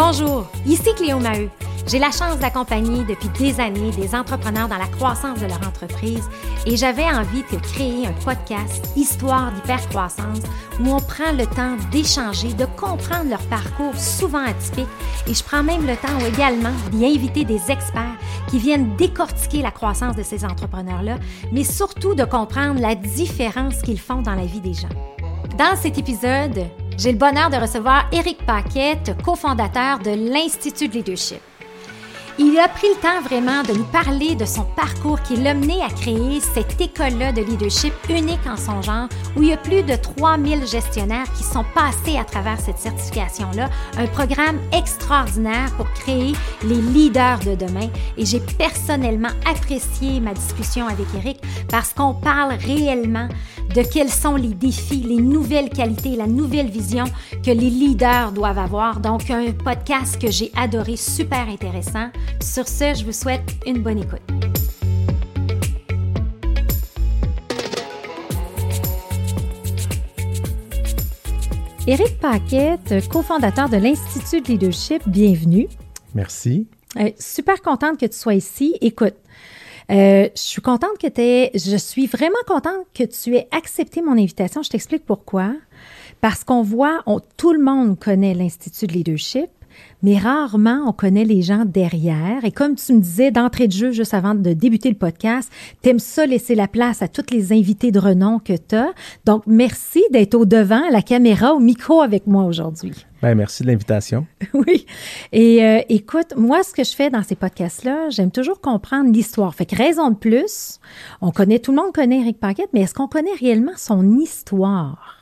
Bonjour, ici Cléo Maheu. J'ai la chance d'accompagner depuis des années des entrepreneurs dans la croissance de leur entreprise et j'avais envie de créer un podcast Histoire d'hypercroissance où on prend le temps d'échanger, de comprendre leur parcours souvent atypique et je prends même le temps également d'y inviter des experts qui viennent décortiquer la croissance de ces entrepreneurs-là, mais surtout de comprendre la différence qu'ils font dans la vie des gens. Dans cet épisode, j'ai le bonheur de recevoir Éric Paquette, cofondateur de l'Institut de Leadership. Il a pris le temps vraiment de nous parler de son parcours qui l'a mené à créer cette école-là de leadership unique en son genre, où il y a plus de 3000 gestionnaires qui sont passés à travers cette certification-là. Un programme extraordinaire pour créer les leaders de demain. Et j'ai personnellement apprécié ma discussion avec Eric parce qu'on parle réellement de quels sont les défis, les nouvelles qualités, la nouvelle vision que les leaders doivent avoir. Donc, un podcast que j'ai adoré, super intéressant. Sur ce, je vous souhaite une bonne écoute. Éric Paquette, cofondateur de l'Institut de leadership, bienvenue. Merci. Euh, super contente que tu sois ici. Écoute, euh, je suis contente que tu je suis vraiment contente que tu aies accepté mon invitation. Je t'explique pourquoi. Parce qu'on voit, tout le monde connaît l'Institut de leadership, mais rarement on connaît les gens derrière. Et comme tu me disais d'entrée de jeu, juste avant de débuter le podcast, t'aimes ça laisser la place à tous les invités de renom que tu as. Donc, merci d'être au devant, à la caméra, au micro avec moi aujourd'hui. Ben, merci de l'invitation. oui. Et euh, écoute, moi, ce que je fais dans ces podcasts-là, j'aime toujours comprendre l'histoire. Fait que raison de plus, on connaît, tout le monde connaît Eric Paquette, mais est-ce qu'on connaît réellement son histoire?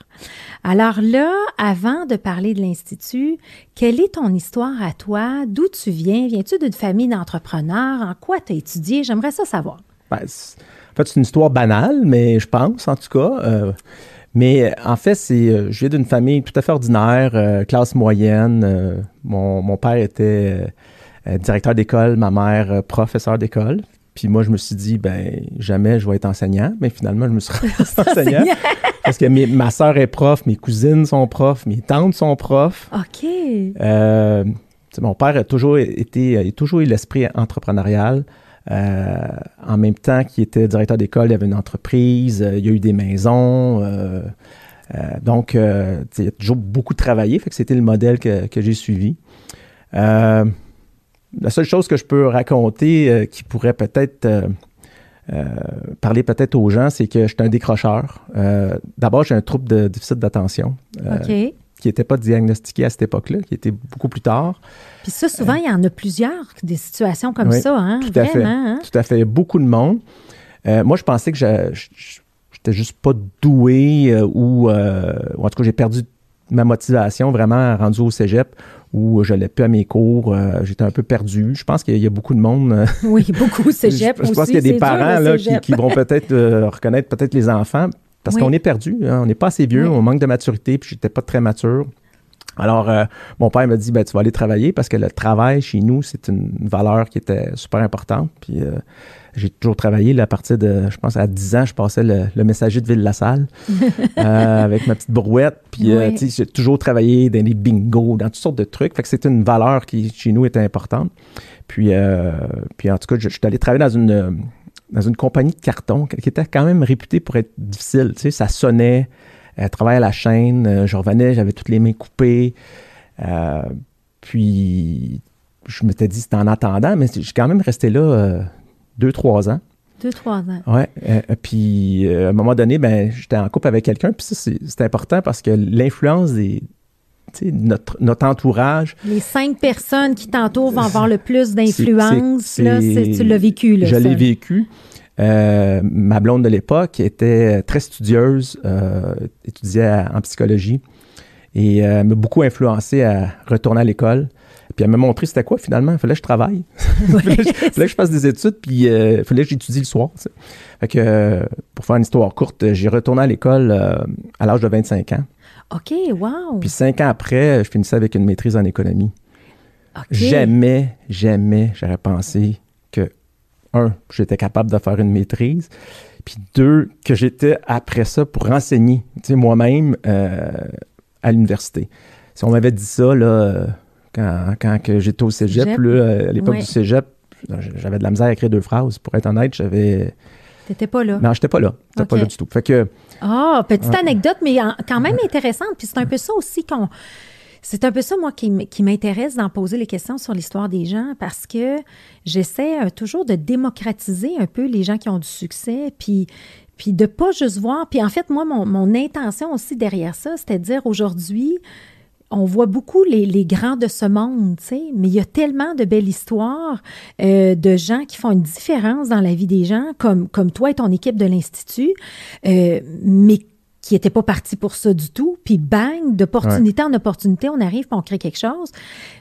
Alors là, avant de parler de l'Institut, quelle est ton histoire à toi? D'où tu viens? Viens-tu d'une famille d'entrepreneurs? En quoi tu as étudié? J'aimerais ça savoir. Ben, en fait, c'est une histoire banale, mais je pense, en tout cas. Euh, mais en fait, c'est, euh, je viens d'une famille tout à fait ordinaire, euh, classe moyenne. Mon, mon, père était directeur d'école, ma mère professeur d'école. Puis moi, je me suis dit, ben jamais je vais être enseignant. Mais finalement, je me suis rendu enseignant. Parce que ma soeur est prof, mes cousines sont profs, mes tantes sont profs. OK. Euh, mon père a toujours été, a toujours eu l'esprit entrepreneurial. Euh, en même temps qu'il était directeur d'école, il y avait une entreprise, euh, il y a eu des maisons. donc, il a toujours beaucoup travaillé. Fait que c'était le modèle que, que j'ai suivi la seule chose que je peux raconter euh, qui pourrait peut-être euh, euh, parler peut-être aux gens, c'est que j'étais un décrocheur. D'abord, j'ai un trouble de déficit d'attention. Qui n'était pas diagnostiqué à cette époque-là, qui était beaucoup plus tard. Puis ça, souvent, il y en a plusieurs, des situations comme ça, hein? Tout à fait. Hein? Tout à fait. Beaucoup de monde. moi, je pensais que j'étais juste pas doué ou, ou en tout cas, j'ai perdu ma motivation vraiment rendu au cégep où je n'allais plus à mes cours, euh, j'étais un peu perdu. Je pense qu'il y a beaucoup de monde. Euh, oui, beaucoup cégep je, je pense qu'il y a des parents là, qui, vont peut-être euh, reconnaître peut-être les enfants parce qu'on est perdu. Hein. on n'est pas assez vieux, on manque de maturité, puis j'étais pas très mature. Alors, mon père m'a dit, ben, tu vas aller travailler parce que le travail chez nous, c'est une valeur qui était super importante. Puis, j'ai toujours travaillé à partir de, je pense, à 10 ans, je passais le, messager de Ville-la-Salle euh, avec ma petite brouette. Puis, euh, tu sais, j'ai toujours travaillé dans les bingos, dans toutes sortes de trucs. Fait que c'était une valeur qui, chez nous, était importante. Puis, euh, puis en tout cas, je, suis allé travailler dans une, dans une compagnie de carton qui était quand même réputée pour être difficile. Tu sais, ça sonnait, euh, travail à la chaîne, je revenais, j'avais toutes les mains coupées. puis, je m'étais dit, c'était en attendant, mais j'ai quand même resté là deux, trois ans. Deux, trois ans. Oui. Euh, puis, euh, à un moment donné, ben, j'étais en couple avec quelqu'un. Puis ça, c'est important parce que l'influence des. Notre, notre entourage. Les cinq personnes qui t'entourent vont avoir le plus d'influence. Là, tu l'as vécu. Là, je l'ai vécu. Euh, ma blonde de l'époque était très studieuse, étudiait en psychologie et m'a beaucoup influencé à retourner à l'école. Puis elle m'a montré c'était quoi finalement. Il fallait que je travaille. il, fallait que je, fasse des études, puis euh, il fallait que j'étudie le soir. Fait que, euh, pour faire une histoire courte, j'ai retourné à l'école euh, à l'âge de 25 ans. OK, wow. Puis cinq ans après, je finissais avec une maîtrise en économie. Jamais, jamais j'aurais pensé que, un, j'étais capable de faire une maîtrise, puis deux, que j'étais après ça pour enseigner, moi-même, à l'université. Si on m'avait dit ça, là quand, quand j'étais au cégep. à l'époque du cégep, j'avais de la misère à écrire deux phrases. Pour être honnête, j'avais. T'étais pas là? Non, j'étais pas là. J'étais pas là du tout. Fait que. Ah, petite anecdote, mais quand même intéressante. Puis c'est un peu ça aussi qu'on. C'est un peu ça, moi, qui, m'intéresse d'en poser les questions sur l'histoire des gens parce que j'essaie euh, toujours de démocratiser un peu les gens qui ont du succès, puis, puis de pas juste voir. Puis en fait, moi, mon, mon intention aussi derrière ça, c'était de dire aujourd'hui, on voit beaucoup les, grands de ce monde, tu sais, mais il y a tellement de belles histoires euh, de gens qui font une différence dans la vie des gens, comme, comme toi et ton équipe de l'Institut, euh, mais qui n'étaient pas partis pour ça du tout. Puis bang, d'opportunité en opportunité, on arrive et on crée quelque chose.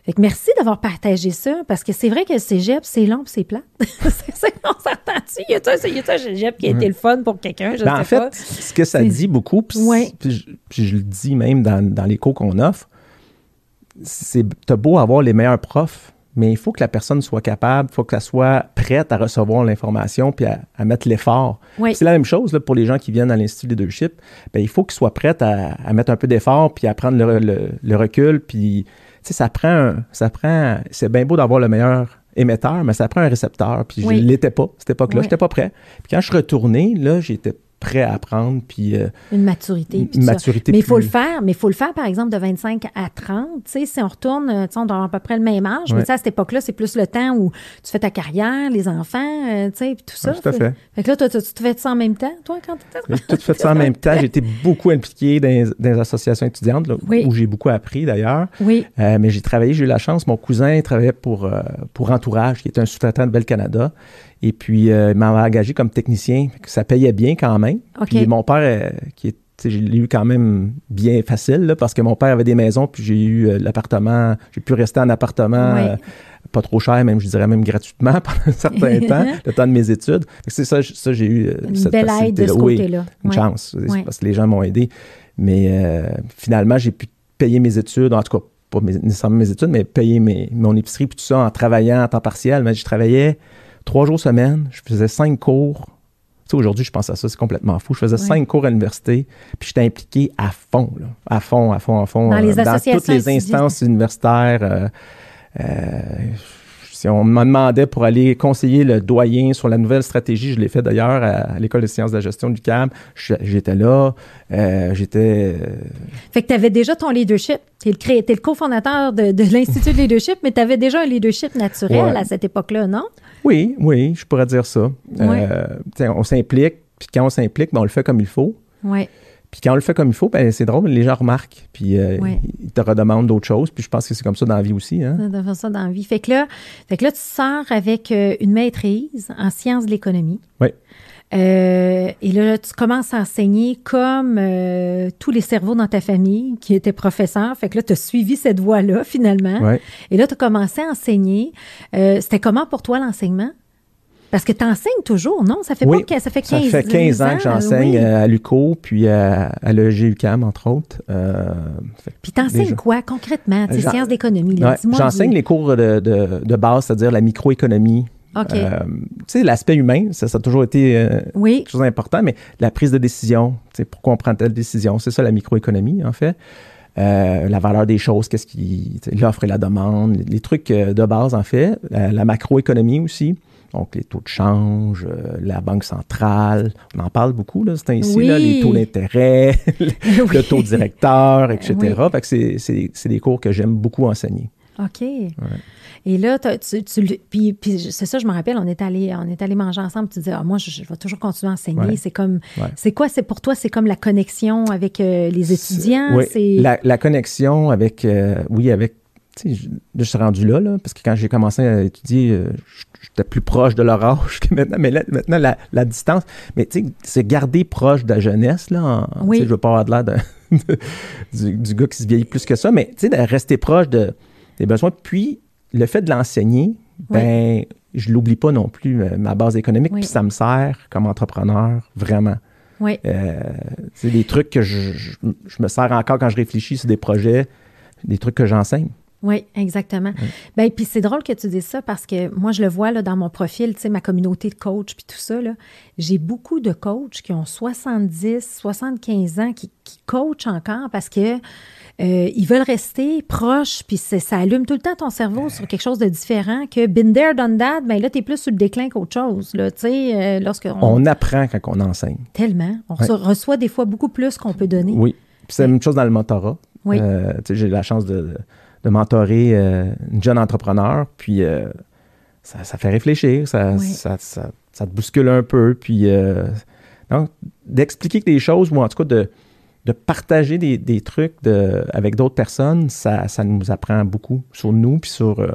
Fait que merci d'avoir partagé ça, parce que c'est vrai que le cégep, c'est long c'est plat. c'est on s'entend-tu? Il y a un cégep qui a été le fun pour quelqu'un, je ben, En fait, ce que ça dit beaucoup, puis, je, le dis même dans, dans les cours qu'on offre, c'est t'as beau avoir les meilleurs profs, mais il faut que la personne soit capable, il faut qu'elle soit prête à recevoir l'information puis à, mettre l'effort. C'est la même chose là, pour les gens qui viennent à l'Institut Leadership. Bien, il faut qu'ils soient prêts à, à, mettre un peu d'effort puis à prendre le, le, recul. Puis, ça prend, ça prend, c'est bien beau d'avoir le meilleur émetteur, mais ça prend un récepteur. Puis je ne l'étais pas, à cette époque-là, je n'étais pas prêt. Puis quand je suis retourné, là, j'étais prêt à apprendre. Puis, euh, une maturité. Une maturité. Mais il faut le faire. Mais il faut le faire, par exemple, de 25 à 30. Tu sais, si on retourne, euh, on doit à peu près le même âge. Mais à cette époque-là, c'est plus le temps où tu fais ta carrière, les enfants, euh, tu sais, puis tout ça. tout à fait. Fait que là, toi, tu, tu fais ça en même temps, toi, quand tu étais? J'ai tout fait ça en même temps. J'ai été beaucoup impliqué dans, dans les associations étudiantes, où j'ai beaucoup appris d'ailleurs. Oui. mais j'ai travaillé, j'ai eu la chance. Mon cousin travaillait pour, pour Entourage, qui est un sous-traitant de Bel Canada. Et puis, euh, il m'avait engagé comme technicien. Ça payait bien quand même. Puis mon père, euh, qui est j'ai eu quand même bien facile parce que mon père avait des maisons, puis j'ai eu euh, l'appartement, j'ai pu rester en appartement pas trop cher, même je dirais même gratuitement pendant un certain temps, le temps de mes études. C'est ça, ça j'ai eu une cette belle aide de ce côté-là. une chance, parce que les gens m'ont aidé. Mais finalement, j'ai pu payer mes études, en tout cas pas nécessairement mes études, mais payer mes, mon épicerie puis tout ça en travaillant en temps partiel. Mais je travaillais trois jours semaine, je faisais cinq cours. Tu sais, aujourd'hui, je pense à ça, c'est complètement fou. Je faisais cinq cours à l'université, puis j'étais impliqué à fond, là, à fond, à fond, à fond. Dans, les euh, toutes les instances universitaires. Euh, euh, si on me demandait pour aller conseiller le doyen sur la nouvelle stratégie, je l'ai fait d'ailleurs à, l'École des sciences de la gestion du CAM, j'étais là, j'étais... Fait que tu avais déjà ton leadership. Tu es le, cofondateur de, l'Institut de leadership, mais tu avais déjà un leadership naturel à cette époque-là, non? Oui, oui, je pourrais dire ça. Euh, on s'implique, puis quand on s'implique, ben, on le fait comme il faut. Oui. Puis quand on le fait comme il faut, ben, c'est drôle, les gens remarquent, puis euh, ils te redemandent d'autres choses. Puis je pense que c'est comme ça dans la vie aussi. Hein? C'est ça dans la vie. Fait que là, fait que là tu sors avec euh, une maîtrise en sciences de l'économie. Oui. Euh, et là, tu commences à enseigner comme euh, tous les cerveaux dans ta famille qui étaient professeurs. Fait que là, tu as suivi cette voie-là, finalement. Et là, tu as commencé à enseigner. Euh, c'était comment pour toi l'enseignement? Parce que tu enseignes toujours, non? Ça fait, pas, ça fait 15 Ça fait 15 ans, que j'enseigne à l'UCO, puis à, à l'EGUCAM, entre autres. puis tu enseignes quoi concrètement? Tes sciences d'économie? J'enseigne les cours de, de, de base, c'est-à-dire la microéconomie, euh, tu sais, l'aspect humain, ça, ça, a toujours été euh, quelque chose d'important, mais la prise de décision, tu sais, pourquoi on prend telle décision, c'est ça la microéconomie, en fait. Euh, la valeur des choses, qu'est-ce qui, l'offre et la demande, les, trucs de base, en fait. la macroéconomie aussi. Donc, les taux de change, la banque centrale, on en parle beaucoup, là, c'est ainsi, là, les taux d'intérêt, le taux directeur, etc. Fait que c'est des cours que j'aime beaucoup enseigner. OK. Et là, tu, puis, puis c'est ça, je me rappelle, on est allé, on est allé manger ensemble. Tu disais, ah, moi, je, vais toujours continuer à enseigner. C'est comme, c'est quoi, c'est pour toi, c'est comme la connexion avec euh, les étudiants. Oui, la, la, connexion avec, euh, oui, avec, tu sais, je, suis rendu là, là, parce que quand j'ai commencé à étudier, euh, j'étais plus proche de leur âge que maintenant. Mais là, maintenant, la, la distance, mais tu sais, c'est garder proche de la jeunesse, là. oui. Je veux pas avoir de l'air du, du, gars qui se vieillit plus que ça, mais tu sais, de rester proche de, des besoins. Puis, le fait de l'enseigner, ben, je l'oublie pas non plus, euh, ma base économique, puis ça me sert comme entrepreneur, vraiment. Oui. Euh, c'est des trucs que je, me sers encore quand je réfléchis sur des projets, des trucs que j'enseigne. Oui, exactement. Ben, puis c'est drôle que tu dises ça parce que moi, je le vois là, dans mon profil, tu sais, ma communauté de coach puis tout ça. J'ai beaucoup de coachs qui ont 70, 75 ans qui, qui coachent encore parce que euh, ils veulent rester proches, puis ça allume tout le temps ton cerveau sur quelque chose de différent que been there, done that, ben là, tu es plus sur le déclin qu'autre chose. Là, euh, lorsque on... apprend quand on enseigne. Tellement. On reçoit des fois beaucoup plus qu'on peut donner. Oui. c'est la même chose dans le mentorat. Oui. Euh, j'ai la chance de, de mentorer une jeune entrepreneur, puis ça, ça, fait réfléchir, ça, ça, ça, te bouscule un peu, puis d'expliquer des choses, ou en tout cas de de partager des, trucs avec d'autres personnes, ça, nous apprend beaucoup sur nous puis sur, euh,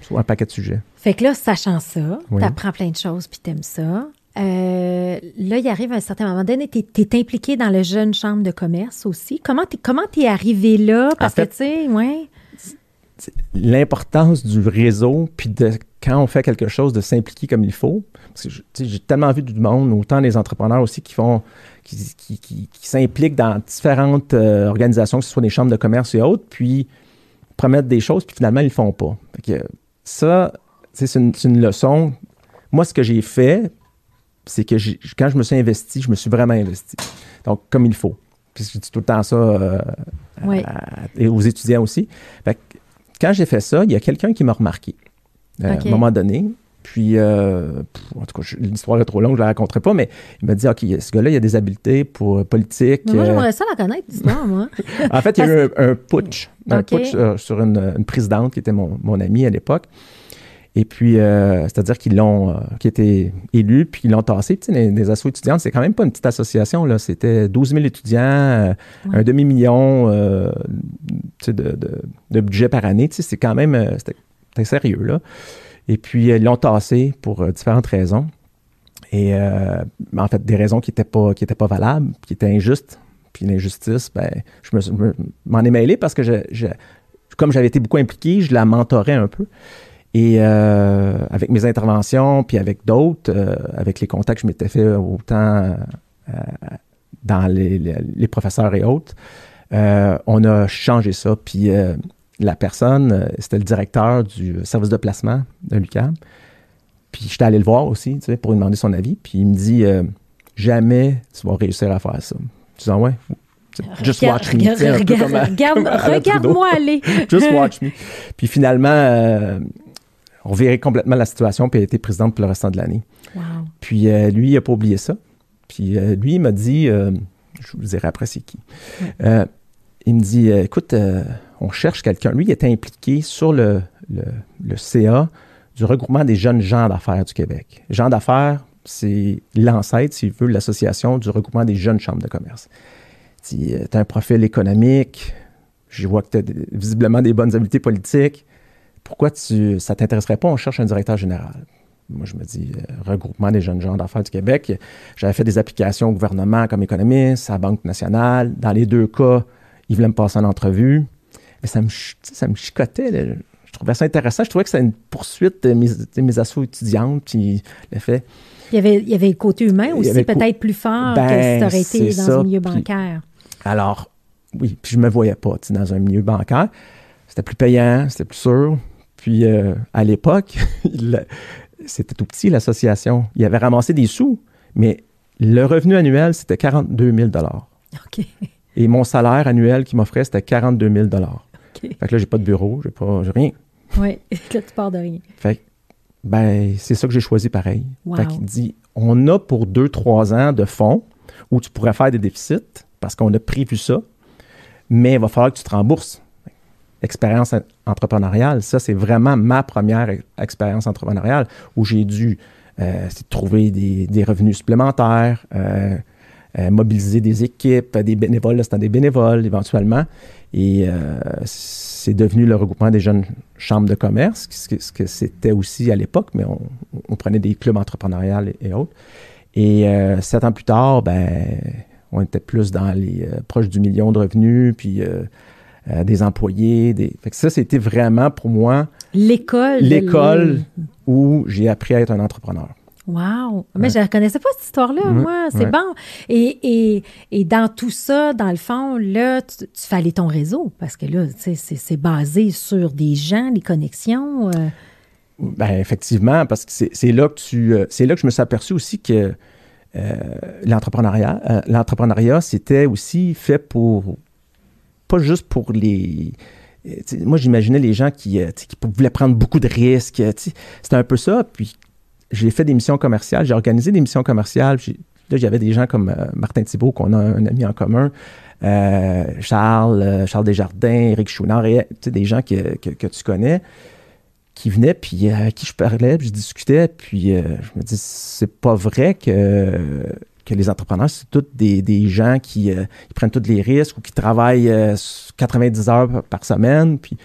sur, un paquet de sujets. Fait que là, sachant ça, tu apprends plein de choses puis t'aimes ça. Euh, là, il arrive un certain moment donné, tu es, impliqué dans la jeune chambre de commerce aussi. Comment tu comment es arrivé là? Parce que, tu sais, ouais. L'importance du réseau, puis de quand on fait quelque chose, de s'impliquer comme il faut. J'ai tellement vu du monde, autant les entrepreneurs aussi qui font qui, s'impliquent dans différentes euh, organisations, que ce soit des chambres de commerce et autres, puis promettent des choses, puis finalement, ils ne le font pas. ça, c'est une, leçon. Moi, ce que j'ai fait, c'est que quand je me suis investi, je me suis vraiment investi. Donc, comme il faut. Puis je dis tout le temps ça euh, et aux étudiants aussi. quand j'ai fait ça, il y a quelqu'un qui m'a remarqué. Euh, à un moment donné, puis, euh, en tout cas, l'histoire est trop longue, je ne la raconterai pas, mais il m'a dit, OK, ce gars-là, il a des habiletés pour euh, politique. moi, j'aimerais ça la connaître, l'histoire, moi. en fait, il y a eu un, putsch, un putsch sur une, présidente qui était mon, mon amie à l'époque. Et puis, c'est-à-dire qu'ils l'ont, qui était élu, puis ils l'ont tassé. Tu sais, les, les assos étudiantes, c'est quand même pas une petite association, là. C'était 12 000 étudiants, un demi-million de, de, de, budget par année. Tu sais, c'est quand même, c'était sérieux, là. Et puis, ils l'ont tassé pour euh, différentes raisons. Et euh, en fait, des raisons qui n'étaient pas, pas valables, qui étaient injustes. Puis l'injustice, ben, je m'en ai mêlé parce que, je, comme j'avais été beaucoup impliqué, je la mentorais un peu. Et euh, avec mes interventions, puis avec d'autres, avec les contacts que je m'étais fait autant dans les, les, professeurs et autres, on a changé ça. Puis la personne, euh, c'était le directeur du service de placement de l'UQAM. Puis j'étais allé le voir aussi, tu sais, pour lui demander son avis. Puis il me dit euh, Jamais tu vas réussir à faire ça. Je dis ah ouais. Just watch me. Regarde, moi aller. Just watch me. Puis finalement, euh, on verrait complètement la situation, puis elle a été présidente pour le restant de l'année. Wow. Puis lui, il n'a pas oublié ça. Puis lui, il m'a dit, je vous dirai après c'est qui. il me dit, écoute, on cherche quelqu'un. Lui, il était impliqué sur le, CA du regroupement des jeunes gens d'affaires du Québec. Gens d'affaires, c'est l'ancêtre, s'il veut, l'association du regroupement des jeunes chambres de commerce. Tu as un profil économique, je vois que tu as visiblement des bonnes habiletés politiques. Pourquoi tu, ça ne t'intéresserait pas? On cherche un directeur général? Moi, je me dis, euh, regroupement des jeunes gens d'affaires du Québec. J'avais fait des applications au gouvernement comme économiste, à la Banque nationale. Dans les deux cas, ils voulaient me passer en entrevue ça me, ça me chicotait. Je trouvais ça intéressant. Je trouvais que c'était une poursuite de mes, de mes assos étudiantes. Puis le fait. Il y avait, il y avait le côté humain aussi, peut-être plus fort que si tu aurais été dans un milieu bancaire. alors, oui, puis je me voyais pas dans un milieu bancaire. C'était plus payant, c'était plus sûr. Puis euh, à l'époque, c'était tout petit, l'association. Il avait ramassé des sous, mais le revenu annuel, c'était 42 000 OK. Et mon salaire annuel qu'il m'offrait, c'était 42 000 fait que là, j'ai pas de bureau, j'ai pas, rien. Oui, là, tu pars de rien. Fait ben, c'est ça que j'ai choisi pareil. Fait qu'il dit, on a pour deux, trois ans de fonds où tu pourrais faire des déficits parce qu'on a prévu ça, mais il va falloir que tu te rembourses. Expérience entrepreneuriale, ça, c'est vraiment ma première expérience entrepreneuriale où j'ai dû euh, trouver des, revenus supplémentaires, euh, euh, mobiliser des équipes, des bénévoles, c'était des bénévoles éventuellement. Et euh, c'est devenu le regroupement des jeunes chambres de commerce, ce que, c'était aussi à l'époque, mais on, prenait des clubs entrepreneuriales et, autres. Et euh, sept ans plus tard, ben, on était plus dans les proches du million de revenus, puis des employés. Des... Fait que ça, c'était vraiment pour moi l'école. L'école où j'ai appris à être un entrepreneur. Wow! Mais je ne connaissais pas cette histoire-là, moi. C'est bon. Et, et, dans tout ça, dans le fond, là, tu, tu aller ton réseau parce que là, c'est basé sur des gens, des connexions. Euh. Ben, effectivement, parce que c'est là que tu. Euh, c'est là que je me suis aperçu aussi que euh, l'entrepreneuriat, l'entrepreneuriat, c'était aussi fait pour. Pas juste pour les moi, j'imaginais les gens qui, qui, voulaient prendre beaucoup de risques. C'était un peu ça. Puis j'ai fait des missions commerciales, j'ai organisé des missions commerciales. Là, j'avais des gens comme euh, Martin Thibault, qu'on a un ami en commun, euh, Charles, euh, Charles Desjardins, Eric Chouinard, des gens que, tu connais, qui venaient, puis à qui je parlais, puis je discutais, puis je me dis, c'est pas vrai que, que les entrepreneurs, c'est tous des, gens qui prennent tous les risques ou qui travaillent 90 heures par semaine, puis...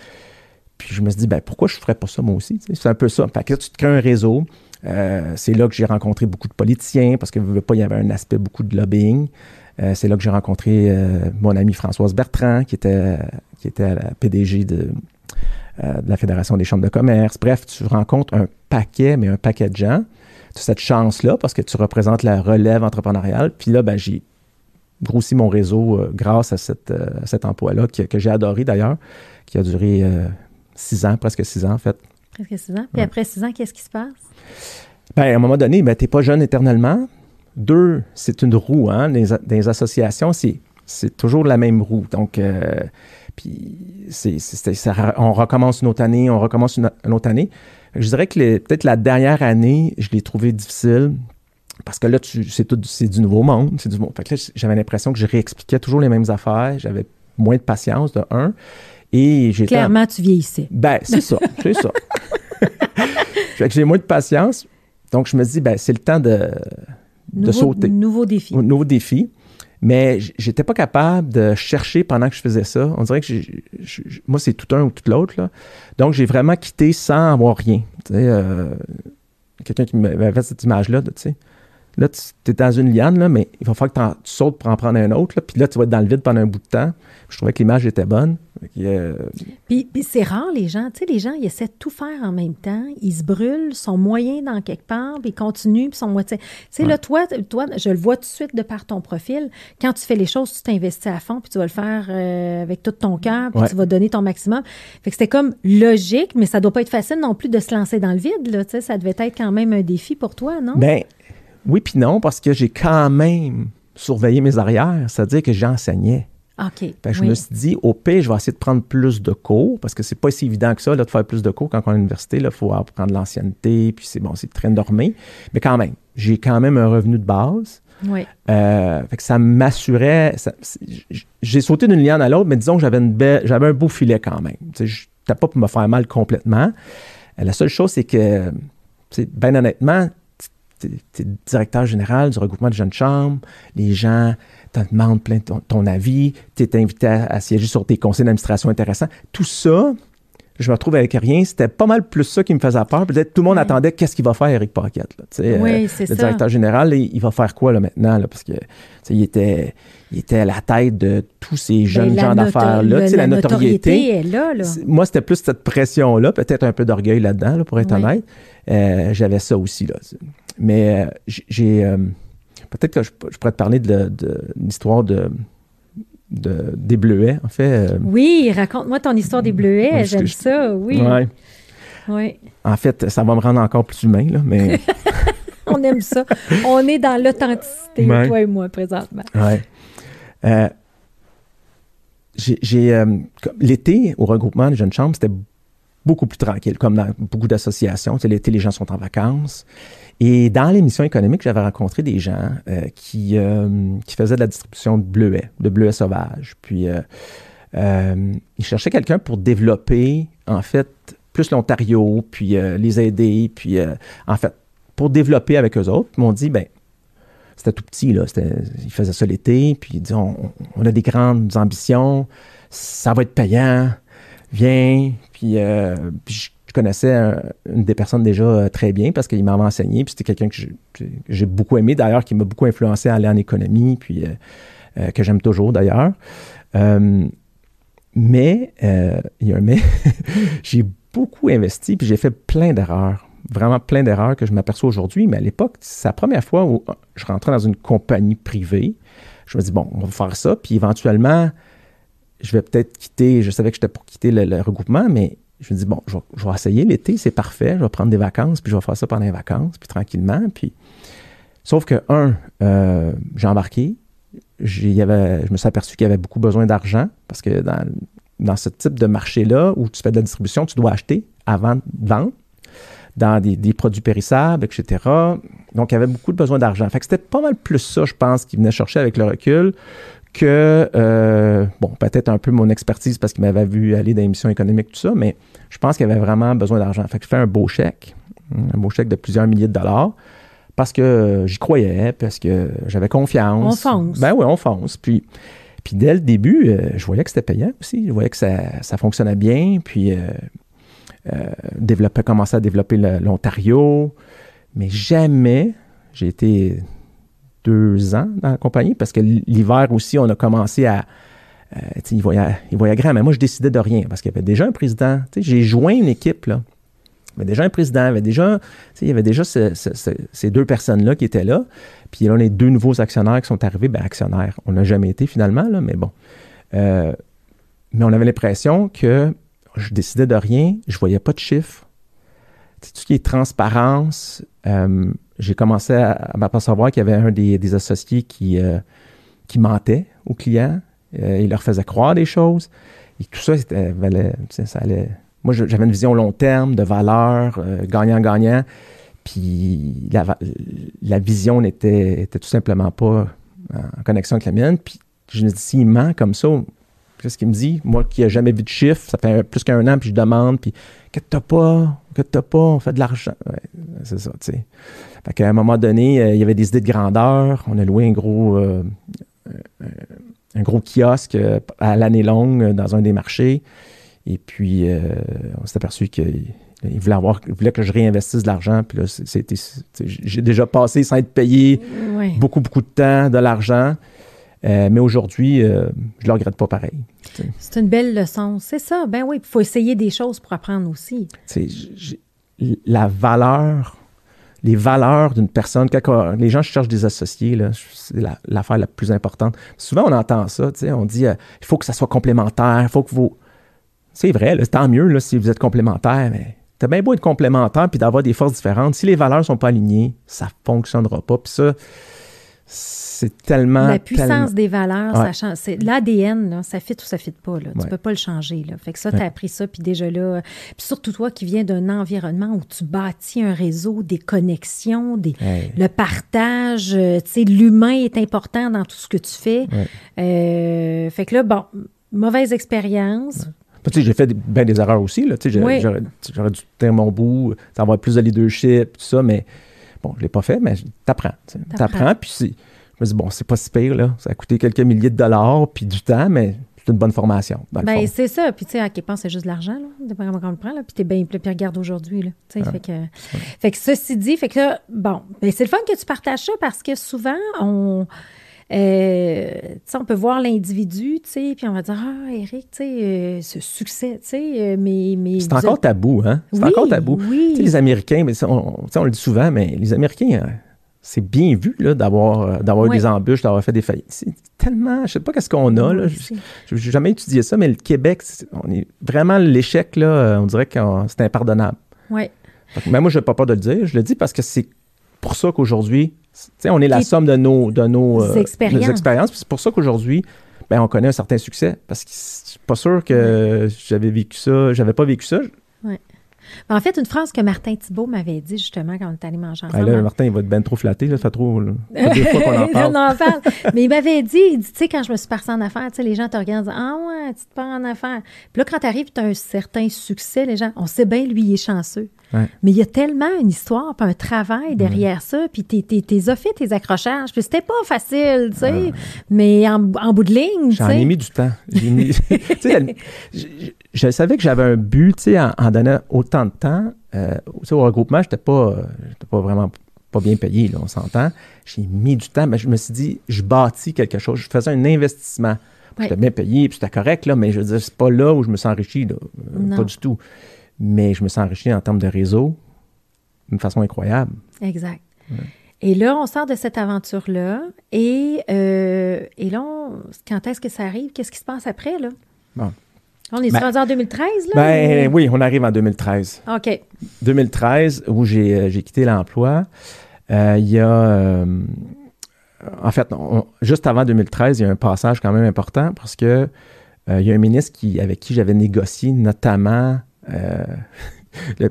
Puis je me suis dit, ben, pourquoi je ne ferais pas ça moi aussi? C'est un peu ça. Fait que tu te crées un réseau, euh, c'est là que j'ai rencontré beaucoup de politiciens parce qu'il pas, il y avait un aspect beaucoup de lobbying. Euh, c'est là que j'ai rencontré euh, mon amie Françoise Bertrand, qui était, était la PDG de, la Fédération des chambres de commerce. Bref, tu rencontres un paquet, mais un paquet de gens. Tu as cette chance-là parce que tu représentes la relève entrepreneuriale. Puis là, ben, j'ai grossi mon réseau grâce à, cet emploi-là, que, j'ai adoré d'ailleurs, qui a duré six ans, presque six ans en fait. Presque six ans. Puis après six ans, qu'est-ce qui se passe? Bien, à un moment donné, ben, tu n'es pas jeune éternellement. Deux, c'est une roue. Hein? Dans, les, associations, c'est toujours la même roue. Donc, euh, puis on recommence une autre année, on recommence une, autre année. Je dirais que peut-être la dernière année, je l'ai trouvé difficile parce que là, c'est tout, c'est du nouveau monde, c'est du Fait que là, j'avais l'impression que je réexpliquais toujours les mêmes affaires. J'avais moins de patience, de un. Et j'ai Clairement, tu vieillissais. Ben, c'est ça, c'est ça. fait que j'ai moins de patience. Donc, je me dis, ben, c'est le temps de, de sauter. Nouveau défi. Nouveau défi. Mais j'étais pas capable de chercher pendant que je faisais ça. On dirait que moi, c'est tout un ou tout l'autre. Donc, j'ai vraiment quitté sans avoir rien. Euh, quelqu'un qui m'avait fait cette image-là, tu sais. Là, tu es dans une liane, là, mais il va falloir que tu sautes pour en prendre un autre. Là, puis là, tu vas être dans le vide pendant un bout de temps. Je trouvais que l'image était bonne. Euh, puis, c'est rare, les gens. Tu sais, les gens, ils essaient de tout faire en même temps. Ils se brûlent, sont moyens dans quelque part, puis ils continuent, puis sont moitié. Tu sais, là, toi, toi, je le vois tout de suite de par ton profil. Quand tu fais les choses, tu t'investis à fond, puis tu vas le faire euh, avec tout ton cœur, puis tu vas donner ton maximum. Fait que c'était comme logique, mais ça doit pas être facile non plus de se lancer dans le vide. Là, tu sais, ça devait être quand même un défi pour toi, non? Bien, oui, puis non, parce que j'ai quand même surveillé mes arrières, c'est-à-dire que j'enseignais. OK. je me suis dit, au pire, je vais essayer de prendre plus de cours, parce que c'est pas si évident que ça, là, de faire plus de cours quand on est à l'université. Il faut apprendre l'ancienneté, puis c'est bon, c'est très normé. Mais quand même, j'ai quand même un revenu de base. Oui. Euh, fait que ça m'assurait. J'ai sauté d'une liane à l'autre, mais disons que j'avais une j'avais un beau filet quand même. Je n'étais pas pour me faire mal complètement. Euh, la seule chose, c'est que, bien honnêtement, tu es directeur général du regroupement de jeunes chambres, les gens te demandent plein ton, ton avis, tu es invité à, siéger sur tes conseils d'administration intéressants. Tout ça, je me retrouve avec rien. C'était pas mal plus ça qui me faisait peur. Peut-être tout le monde attendait qu'est-ce qu'il va faire, Eric Paquette. Euh, oui, c'est le directeur général, il, va faire quoi là, maintenant? Là, parce que il était, il était à la tête de tous ces ben, jeunes gens d'affaires-là. La, la, notoriété, est là. là. Moi, c'était plus cette pression-là, peut-être un peu d'orgueil là-dedans, pour être honnête. Euh, j'avais ça aussi. Là. Mais euh, j'ai. Euh, peut-être que je, pourrais te parler de, l'histoire de, des bleuets, en fait. oui, raconte-moi ton histoire des bleuets. J'aime ça, oui. Ouais. En fait, ça va me rendre encore plus humain, là, mais. On aime ça. On est dans l'authenticité, toi et moi, présentement. Oui. j'ai l'été au regroupement des jeunes chambres, c'était beaucoup plus tranquille, comme dans beaucoup d'associations. L'été, les gens sont en vacances. Et dans l'émission économique, j'avais rencontré des gens euh, qui, euh, qui faisaient de la distribution de bleuets, de bleuets sauvages. Puis, euh, ils cherchaient quelqu'un pour développer, en fait, plus l'Ontario, puis les aider, puis, en fait, pour développer avec eux autres. Ils m'ont dit, ben c'était tout petit, là. Ils faisaient ça l'été, puis ils disaient, on, on, a des grandes ambitions, ça va être payant, viens, euh, puis, je connaissais une des personnes déjà euh, très bien parce qu'il m'avait enseigné. Puis c'était quelqu'un que j'ai beaucoup aimé, d'ailleurs, qui m'a beaucoup influencé à aller en économie, puis euh, que j'aime toujours d'ailleurs. mais, il y a un mais, j'ai beaucoup investi, puis j'ai fait plein d'erreurs. vraiment plein d'erreurs que je m'aperçois aujourd'hui, mais à l'époque, c'est la première fois où je rentrais dans une compagnie privée. Je me dis, bon, on va faire ça, puis éventuellement, je vais peut-être quitter, je savais que j'étais pour quitter le, regroupement, mais je me dis, bon, je vais, essayer l'été, c'est parfait, je vais prendre des vacances, puis je vais faire ça pendant les vacances, puis tranquillement, puis... Sauf que, un, euh, j'ai embarqué, je me suis aperçu qu'il y avait beaucoup besoin d'argent, parce que dans, dans ce type de marché-là, où tu fais de la distribution, tu dois acheter avant de vendre dans des, produits périssables, etc. Donc, il y avait beaucoup de besoin d'argent. Fait que c'était pas mal plus ça, je pense, qui venait chercher avec le recul que, euh, bon, peut-être un peu mon expertise parce qu'il m'avait vu aller dans l'émission économique, tout ça, mais je pense qu'il avait vraiment besoin d'argent. Fait que je fais un beau chèque, un beau chèque de plusieurs milliers de dollars parce que j'y croyais, parce que j'avais confiance. On fonce. Ben oui, on fonce. Puis, puis dès le début, euh, je voyais que c'était payant aussi. Je voyais que ça, ça fonctionnait bien. Puis, euh, euh, commencer à développer l'Ontario. Mais jamais, j'ai été deux ans dans la compagnie parce que l'hiver aussi, on a commencé à. Euh, il, voyait, il voyait grand, mais moi, je décidais de rien parce qu'il y avait déjà un président. J'ai joint une équipe, là. Il y avait déjà un président, il y avait déjà, il y avait déjà ces deux personnes-là qui étaient là. Puis là, les deux nouveaux actionnaires qui sont arrivés, ben actionnaires, on n'a jamais été finalement, là, mais bon. Euh, mais on avait l'impression que je décidais de rien, je voyais pas de chiffres. tout ce qui est transparence, euh, j'ai commencé à, m'apercevoir qu'il y avait un des, associés qui, euh, qui mentait aux clients. Euh, il leur faisait croire des choses. Et tout ça, c'était, ça allait. Moi, j'avais une vision long terme, de valeur, gagnant-gagnant. Puis la, la vision n'était tout simplement pas en connexion avec la mienne. Puis je me dis, s'il ment comme ça, Qu'est-ce qu'il me dit? Moi qui n'ai jamais vu de chiffre, ça fait plus qu'un an, puis je demande, puis que t'as pas, que t'as pas, on fait de l'argent. c'est ça, tu sais. Fait qu'à un moment donné, euh, il y avait des idées de grandeur. On a loué un gros, euh, un gros kiosque euh, à l'année longue dans un des marchés. Et puis, on s'est aperçu qu'il voulait, avoir, voulait que je réinvestisse de l'argent. Puis là, c'était, j'ai déjà passé sans être payé beaucoup, beaucoup de temps, de l'argent. Euh, mais aujourd'hui, euh, je ne le regrette pas pareil. C'est une belle leçon. C'est ça. Ben oui, il faut essayer des choses pour apprendre aussi. la valeur, les valeurs d'une personne, quand les gens cherchent des associés, c'est l'affaire la, plus importante. Souvent, on entend ça, on dit euh, il faut que ça soit complémentaire, il faut que vous. C'est vrai, tant mieux là, si vous êtes complémentaire, mais t'as bien beau être complémentaire puis d'avoir des forces différentes. Si les valeurs ne sont pas alignées, ça ne fonctionnera pas. Puis ça, c'est tellement. La puissance des valeurs, ça change. C'est l'ADN, ça fit ou ça fit pas. Là. Tu peux pas le changer. Là. Fait que ça, tu as appris ça, puis déjà là. Puis surtout toi qui viens d'un environnement où tu bâtis un réseau, des connexions, des, le partage. Euh, tu sais, l'humain est important dans tout ce que tu fais. Euh, fait que là, bon, mauvaise expérience. Tu sais, j'ai fait bien des erreurs aussi. J'aurais, dû tenir mon bout, avoir plus de leadership, tout ça, mais bon, je ne l'ai pas fait, mais t'apprends. T'apprends, puis me dis, bon, c'est pas si pire, là. Ça a coûté quelques milliers de dollars, puis du temps, mais c'est une bonne formation. Ben, c'est ça. Puis, tu sais, à quel point c'est juste de l'argent, là. Dépend comment on le prend, là. Puis, t'es bien, puis regarde aujourd'hui, là. Tu sais, fait que. Fait que ceci dit, fait que là, bon, ben, c'est le fun que tu partages ça parce que souvent, on. Euh, on peut voir l'individu, puis on va dire Ah, Eric, euh, ce succès, euh, mais. mais c'est encore tabou, hein? C'est encore tabou. Oui. les Américains, mais on, on, le dit souvent, mais les Américains, hein, c'est bien vu d'avoir, euh, d'avoir eu des embûches, d'avoir fait des faillites. C'est tellement, je sais pas qu'est-ce qu'on a. là. Je n'ai jamais étudié ça, mais le Québec, on est vraiment l'échec, là, on dirait que c'est impardonnable. Oui. Mais moi, je n'ai pas peur de le dire. Je le dis parce que c'est pour ça qu'aujourd'hui, on est la somme de nos, de nos, euh, expériences. C'est pour ça qu'aujourd'hui, ben, on connaît un certain succès. Parce que je suis pas sûr que j'avais vécu ça, j'avais pas vécu ça. En fait, une phrase que Martin Thibault m'avait dit justement quand on est allé manger ensemble. Ah là, Martin, il va être bien trop flatté. Ça fait trop. deux fois qu'on en parle. en parle. Mais il m'avait dit, il dit, tu sais, quand je me suis passé en affaires, tu sais, les gens te regardent, ah ouais, tu te pars en affaires. Puis là, quand tu arrives, tu as un certain succès, les gens, on sait bien, lui, il est chanceux. Mais il y a tellement une histoire, puis un travail derrière ça, puis t'es, t'es, t'es tes accrochages, puis c'était pas facile, tu sais, mais en, bout de ligne, J'en ai mis du temps. Mis, je, savais que j'avais un but, tu sais, en, donnant autant de temps. Euh, au regroupement, j'étais pas, j'étais pas vraiment pas bien payé, là, on s'entend. J'ai mis du temps, mais je me suis dit, je bâtis quelque chose, je faisais un investissement. J'étais bien payé, puis c'était correct, là, mais je veux dire, c'est pas là où je me sens enrichi, là, euh, pas du tout mais je me sens enrichi en termes de réseau, d'une façon incroyable. Exact. Et là, on sort de cette aventure-là. Et, euh, et là, quand est-ce que ça arrive? Qu'est-ce qui se passe après, là? Bon. On est Ben- rendu en 2013, là? Ben ou- oui, on arrive en 2013. OK. 2013, où j'ai euh, j'ai quitté l'emploi, euh, il y a... euh, en fait, on- juste avant 2013, il y a un passage quand même important parce que euh, il y a un ministre qui, avec qui j'avais négocié notamment... euh, le-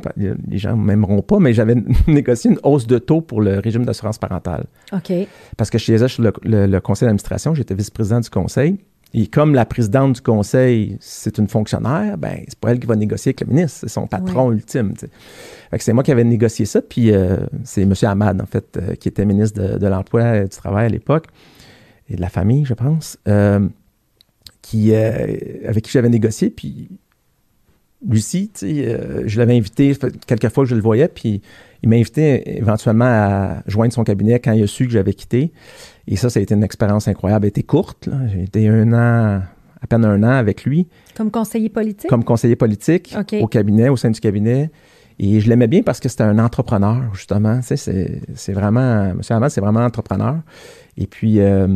les gens ne m'aimeront pas, mais j'avais négocié une hausse de taux pour le régime d'assurance parentale. OK. Parce que je siégeais sur le, le- le conseil d'administration, j'étais vice-président du conseil. Et comme la présidente du conseil, c'est une fonctionnaire, ben c'est pas elle qui va négocier avec le ministre, c'est son patron ultime. c'est moi qui avais négocié ça, puis euh, c'est M. Ahmad, en fait, euh, qui était ministre de, de l'Emploi et du Travail à l'époque, et de la famille, je pense, euh, qui, euh, avec qui j'avais négocié, puis Lucie, euh, je l'avais invité quelques fois que je le voyais, puis il m'a invité éventuellement à joindre son cabinet quand il a su que j'avais quitté. Et ça, ça a été une expérience incroyable. Elle était courte. J'ai été un an, à peine un an avec lui, Comme conseiller politique? comme conseiller politique au cabinet, au sein du cabinet. Et je l'aimais bien parce que c'était un entrepreneur, justement. Tu sais, c'est, vraiment, M. Hamad, c'est vraiment un entrepreneur. Et puis, euh,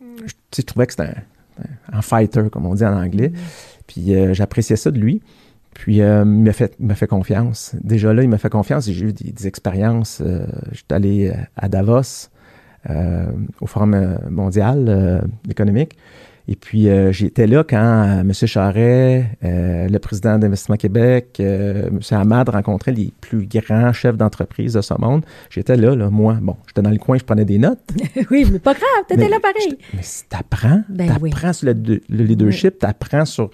je, tu sais, je trouvais que c'était un, un fighter, comme on dit en anglais. Puis, euh, j'appréciais ça de lui. Puis, euh, il m'a fait, fait confiance. Déjà là, il m'a fait confiance et j'ai eu des, des expériences. Euh, J'étais allé euh, à Davos, euh, au Forum euh, mondial euh, économique. Et puis, euh, j'étais là quand M. Charret, euh, le président d'Investissement Québec, euh, M. Hamad rencontraient les plus grands chefs d'entreprise de ce monde. J'étais là, là, moi. Bon, j'étais dans le coin, je prenais des notes. oui, mais pas grave, t'étais là pareil. Mais si t'apprends, Ben t'apprends sur le, le leadership, t'apprends sur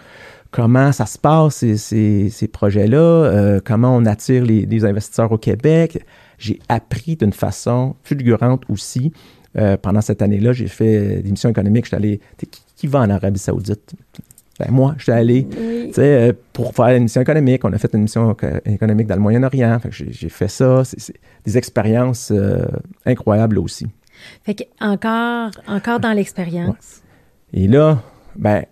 comment ça se passe, ces, ces- ces projets-là, euh, comment on attire les, les investisseurs au Québec. J'ai appris d'une façon fulgurante aussi. Euh, pendant cette année-là, j'ai fait des missions économiques. J'étais allé... Qui, qui va en Arabie Saoudite? Ben, moi, j'étais allé Oui. euh, pour faire une mission économique. On a fait une mission éco- économique dans le Moyen-Orient. J'ai fait ça. C'est des expériences euh, incroyables aussi. Fait que encore, encore dans l'expérience. Et là, ben,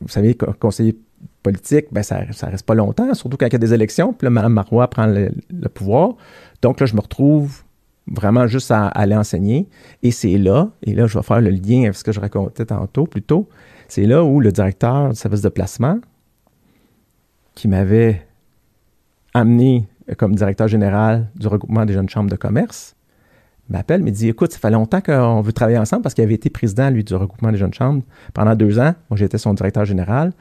vous savez, co- conseiller politique, ben, ça, ça reste pas longtemps, surtout quand il y a des élections. Puis là, Mme Marois prend le, pouvoir. Donc là, je me retrouve vraiment juste à, aller enseigner. Et c'est là, et là, je vais faire le lien avec ce que je racontais tantôt, plus tôt. C'est là où le directeur du service de placement, qui m'avait amené comme directeur général du regroupement des jeunes chambres de commerce, m'appelle, me dit Écoute, ça fait longtemps qu'on veut travailler ensemble parce qu'il avait été président, lui, du regroupement des jeunes chambres pendant deux ans. Moi, j'étais son directeur général.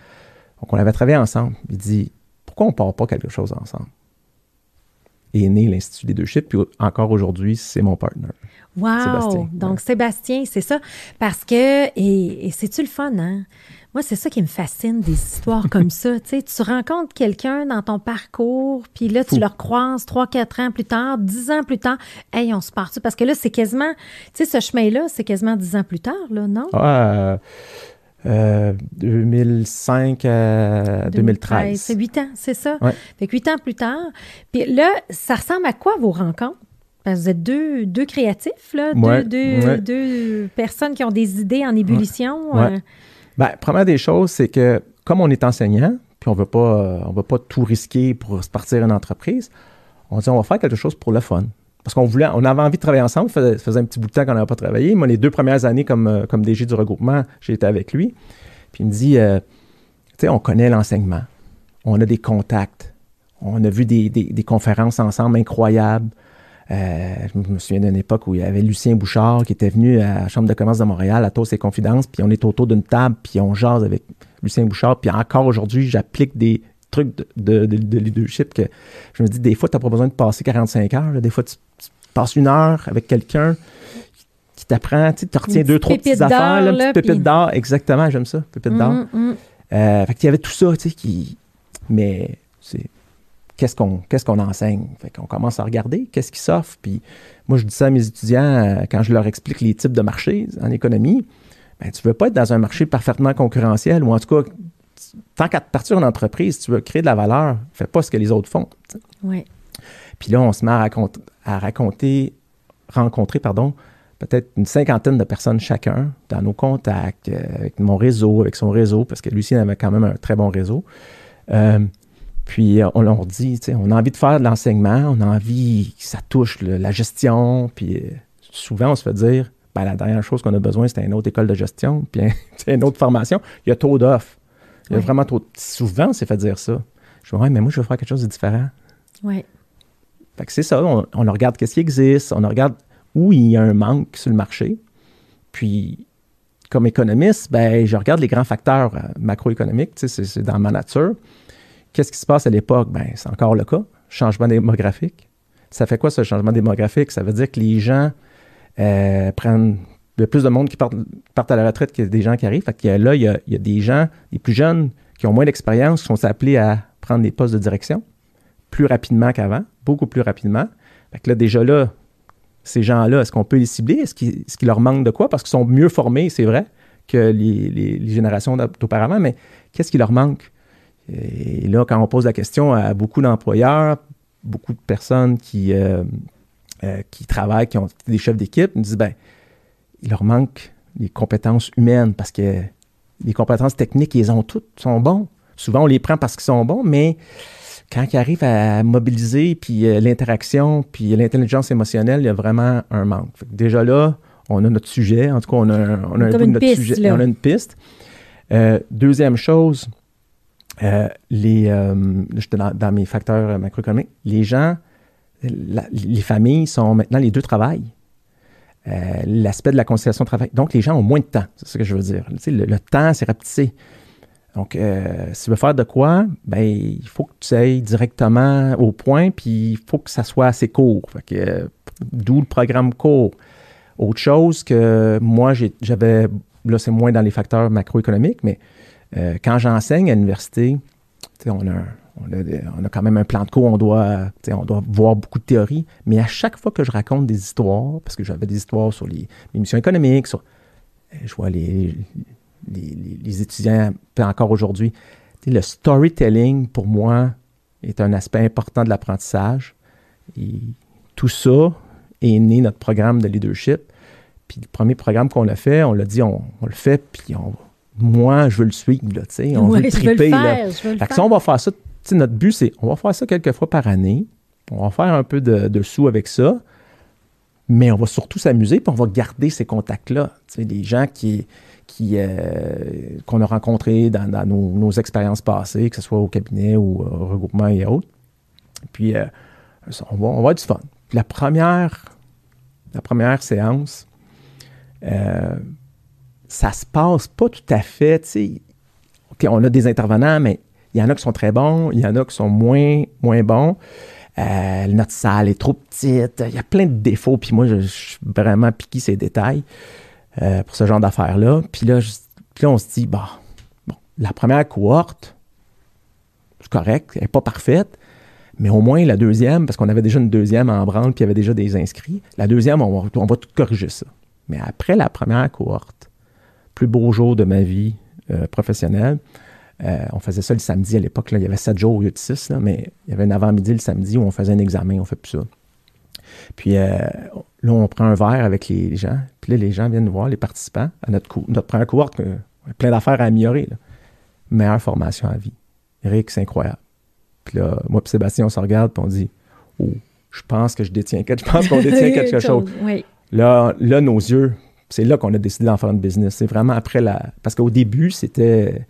Donc, on avait travaillé ensemble. Il dit Pourquoi on ne part pas quelque chose ensemble? Et est né l'Institut Leadership, puis encore aujourd'hui, c'est mon partner. Wow! Sébastien, Donc, ouais. Sébastien, c'est ça. Parce que, et, et c'est-tu le fun, hein? Moi, c'est ça qui me fascine, des histoires comme ça. Tu sais, tu rencontres quelqu'un dans ton parcours, puis là, tu le recroises trois, quatre ans plus tard, dix ans plus tard. Hey, on se part Parce que là, c'est quasiment, tu sais, ce chemin-là, c'est quasiment dix ans plus tard, là, non? Ah, euh, euh, 2005 à 2013. C'est huit ans, c'est ça? Ouais. Fait que huit ans plus tard. Puis là, ça ressemble à quoi vos rencontres? Parce que vous êtes deux, deux créatifs, là, Ouais, deux, deux, ouais. deux personnes qui ont des idées en ébullition. Euh, Ben, première des choses, c'est que comme on est enseignant, puis on veut pas, euh, on veut pas tout risquer pour se partir une entreprise, on dit on va faire quelque chose pour le fun. Parce qu'on voulait, on avait envie de travailler ensemble. Ça faisait, un petit bout de temps qu'on n'avait pas travaillé. Moi, les deux premières années comme, euh, comme DG du regroupement, j'ai été avec lui. Puis il me dit, euh, tu sais, on connaît l'enseignement. On a des contacts. On a vu des, des- conférences ensemble incroyables. Euh, je me souviens d'une époque où il y avait Lucien Bouchard qui était venu à la Chambre de commerce de Montréal à Tous et Confidences, puis on est autour d'une table, puis on jase avec Lucien Bouchard, puis encore aujourd'hui, j'applique des trucs de, de- de- de leadership que je me dis, des fois, tu n'as pas besoin de passer 45 heures, des fois, tu passes une heure avec quelqu'un qui t'apprend, tu tu retiens deux, trois petites affaires, là, une petite pépite d'or, exactement, j'aime ça, pépite d'or. hum, hum. Euh, fait qu'il y avait tout ça, tu sais, qui. Mais c'est. Qu'est-ce qu'on qu'est-ce qu'on enseigne? Fait qu'on commence à regarder qu'est-ce qui s'offre. Puis moi, je dis ça à mes étudiants euh, quand je leur explique les types de marchés en économie. Ben, tu veux pas être dans un marché parfaitement concurrentiel, ou en tout cas, tant qu'à partir d'une entreprise, tu veux créer de la valeur, fais pas ce que les autres font. Ouais. Puis là, on se met à raconter, à raconter rencontrer, pardon, peut-être une cinquantaine de personnes chacun dans nos contacts, euh, avec mon réseau, avec son réseau, parce que Lucien avait quand même un très bon réseau. Euh, Puis on leur dit, on a envie de faire de l'enseignement, on a envie que ça touche la gestion, puis souvent on se fait dire, ben, la dernière chose qu'on a besoin, c'est une autre école de gestion, puis une autre formation. Il y a trop d'offres. Il y a vraiment trop. Souvent, c'est fait dire ça. Je me dis, ouais, mais moi, je veux faire quelque chose de différent. Oui. Fait que c'est ça. On, regarde qu'est-ce qui existe, on regarde où il y a un manque sur le marché. Puis, comme économiste, ben, je regarde les grands facteurs euh, macroéconomiques, c'est dans ma nature. Qu'est-ce qui se passe à l'époque? Ben, c'est encore le cas. Changement démographique. Ça fait quoi ce changement démographique? Ça veut dire que les gens euh, prennent. Il y a plus de monde qui partent, à la retraite que des gens qui arrivent. Fait que là, il y, a, il y a des gens, les plus jeunes, qui ont moins d'expérience, qui sont appelés à prendre des postes de direction plus rapidement qu'avant, beaucoup plus rapidement. Fait que là, déjà là, ces gens-là, est-ce qu'on peut les cibler? Est-ce qu'il leur manque de quoi? Parce qu'ils sont mieux formés, c'est vrai, que les, générations d'auparavant, mais qu'est-ce qui leur manque? Et là, quand on pose la question à beaucoup d'employeurs, beaucoup de personnes qui, euh, euh, travaillent, qui ont des chefs d'équipe, nous disent, ben, il leur manque les compétences humaines parce que les compétences techniques, ils ont toutes, sont bons. Souvent, on les prend parce qu'ils sont bons, mais quand ils arrivent à mobiliser, puis euh, l'interaction, puis l'intelligence émotionnelle, il y a vraiment un manque. déjà là, on a notre sujet. En tout cas, on a, on a un peu notre sujet. On a une piste. deuxième chose, euh, les, euh, j'étais dans, mes facteurs macroéconomiques, les gens, les familles sont maintenant, les deux travaillent. Euh, l'aspect de la conciliation travail. Donc, les gens ont moins de temps, c'est ce que je veux dire. le, temps, c'est rapetissé. Donc, si tu veux faire de quoi, ben, il faut que tu ailles directement au point, puis il faut que ça soit assez court. d'où le programme court. Autre chose que moi, j'avais, là, c'est moins dans les facteurs macroéconomiques, mais euh, quand j'enseigne à l'université, on a, on, a, quand même un plan de cours, on doit, on doit voir beaucoup de théories, mais à chaque fois que je raconte des histoires, parce que j'avais des histoires sur les, missions économiques, sur, euh, je vois les, les, étudiants, encore aujourd'hui, le storytelling, pour moi, est un aspect important de l'apprentissage. Et tout ça est né notre programme de leadership. Puis le premier programme qu'on a fait, on l'a dit, on, on, le fait, puis on, moi, je veux le suivre, là, tu sais. On veut le triper, là. si on va faire ça, notre but, c'est, on va faire ça quelques fois par année. On va faire un peu de, sous avec ça. Mais on va surtout s'amuser, puis on va garder ces contacts-là. Des gens qui, qui, euh, qu'on a rencontrés dans, nos, expériences passées, que ce soit au cabinet ou au regroupement et autres. Puis, euh, on, va, on va du fun. La première, la première séance, euh, ça se passe pas tout à fait, tu sais. OK, on a des intervenants, mais il y en a qui sont très bons, il y en a qui sont moins, moins bons. Euh, notre salle est trop petite. Il y a plein de défauts. Puis moi, je, suis vraiment piqué ces détails euh, pour ce genre d'affaires-là. Puis là, on se dit, bah, bon, la première cohorte, c'est correct, elle n'est pas parfaite. Mais au moins la deuxième, parce qu'on avait déjà une deuxième en branle, puis il y avait déjà des inscrits. La deuxième, on va, on va tout corriger ça. Mais après la première cohorte, plus beau jour de ma vie euh, professionnelle. Euh, on faisait ça le samedi à l'époque. Il y avait sept jours au lieu de six, mais il y avait un avant-midi le samedi où on faisait un examen. On fait plus ça. Puis euh, là, on prend un verre avec les gens. Puis là, les gens viennent nous voir, les participants, à notre, notre première cohorte. plein d'affaires à améliorer. Meilleure formation à vie. Eric, c'est incroyable. Puis là, moi et Sébastien, on se regarde et on dit Oh, je pense que je détiens quelque Je pense qu'on détient quelque chose. Là, là, nos yeux, c'est là qu'on a décidé d'en faire une business. C'est vraiment après la. Parce qu'au début, c'était.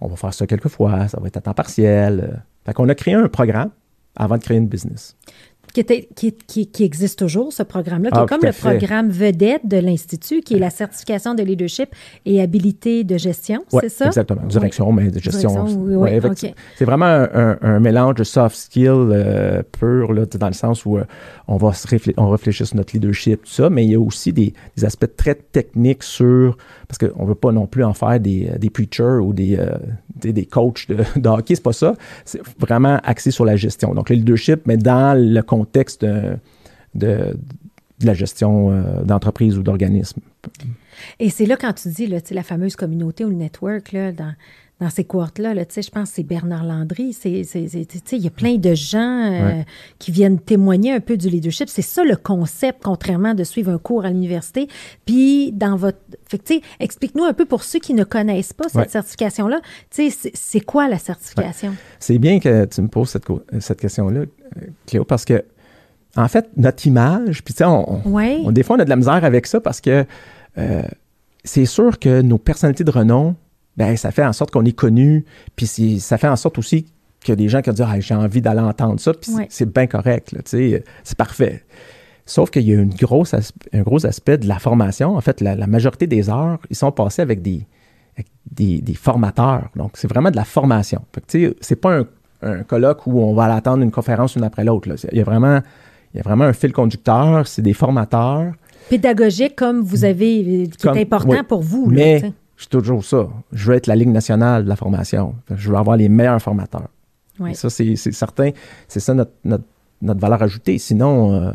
On va faire ça quelques fois, ça va être à temps partiel. Fait qu'on a créé un programme avant de créer une business qui, qui, existe toujours, ce programme-là, qui est ah, comme le programme vedette de l'Institut, qui est la certification de leadership et habilité de gestion, c'est ça? Exactement. Direction, mais de gestion. Oui, C'est vraiment un, mélange de soft skills euh, pur, là, dans le sens où euh, on va se on réfléchit sur notre leadership, tout ça, mais il y a aussi des, aspects très techniques sur, parce qu'on ne veut pas non plus en faire des, des preachers ou des, euh, des, coachs de, de hockey, c'est pas ça. C'est vraiment axé sur la gestion. Donc, le leadership, mais dans le contexte de, de, la gestion euh, d'entreprise ou d'organisme. Et c'est là quand tu dis la fameuse communauté ou le network, là, dans, dans ces cohortes-là. Là, je pense que c'est Bernard Landry. Il y a plein de gens euh, qui viennent témoigner un peu du leadership. C'est ça le concept, contrairement de suivre un cours à l'université. Puis, dans votre. explique-nous un peu pour ceux qui ne connaissent pas cette certification-là. C'est quoi la certification? C'est bien que tu me poses cette, cette question-là, Cléo, parce que, en fait, notre image, puis tu sais, on, des fois, on a de la misère avec ça parce que euh, c'est sûr que nos personnalités de renom, ben, ça fait en sorte qu'on est connu, puis ça fait en sorte aussi a des gens qui disent ah, j'ai envie d'aller entendre ça, puis c'est bien correct, c'est parfait. Sauf qu'il y a une grosse un gros aspect de la formation. En fait, la, majorité des heures, ils sont passés avec des, des, formateurs. Donc, c'est vraiment de la formation. C'est pas un, un, colloque où on va attendre une conférence une après l'autre. Il y a vraiment il y a vraiment un fil conducteur, c'est des formateurs. Pédagogique comme vous avez, qui est important pour vous. Mais c'est toujours ça. Je veux être la Ligue nationale de la formation. Je veux avoir les meilleurs formateurs. ça, c'est certain. C'est ça notre, notre, valeur ajoutée. Sinon, euh,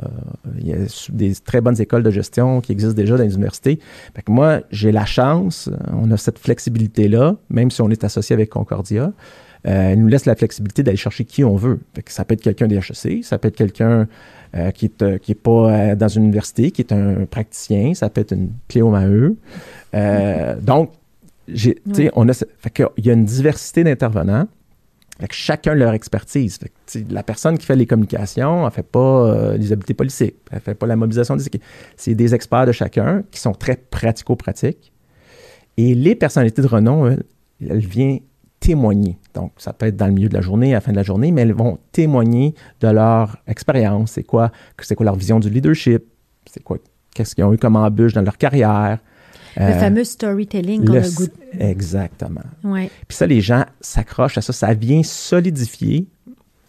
il y a des très bonnes écoles de gestion qui existent déjà dans les universités. moi, j'ai la chance, on a cette flexibilité-là, même si on est associé avec Concordia. Euh, elle nous laisse la flexibilité d'aller chercher qui on veut. ça peut être quelqu'un des HEC, ça peut être quelqu'un euh, qui n'est qui est pas dans une université, qui est un praticien, ça peut être une Cléo Maheu. Euh, donc, on a, il y a une diversité d'intervenants. Avec chacun leur expertise. la personne qui fait les communications, elle ne fait pas euh, les habiletés politiques, elle ne fait pas la mobilisation des équipes. C'est des experts de chacun qui sont très pratico-pratiques. Et les personnalités de renom, elles, elles viennent témoigner. Donc, ça peut être dans le milieu de la journée, à la fin de la journée, mais elles vont témoigner de leur expérience. C'est quoi, c'est quoi leur vision du leadership? C'est quoi, qu'est-ce qu'ils ont eu comme embûche dans leur carrière? Le euh, fameux storytelling qu'on a goût. Exactement. Ouais. Puis ça, les gens s'accrochent à ça. Ça vient solidifier.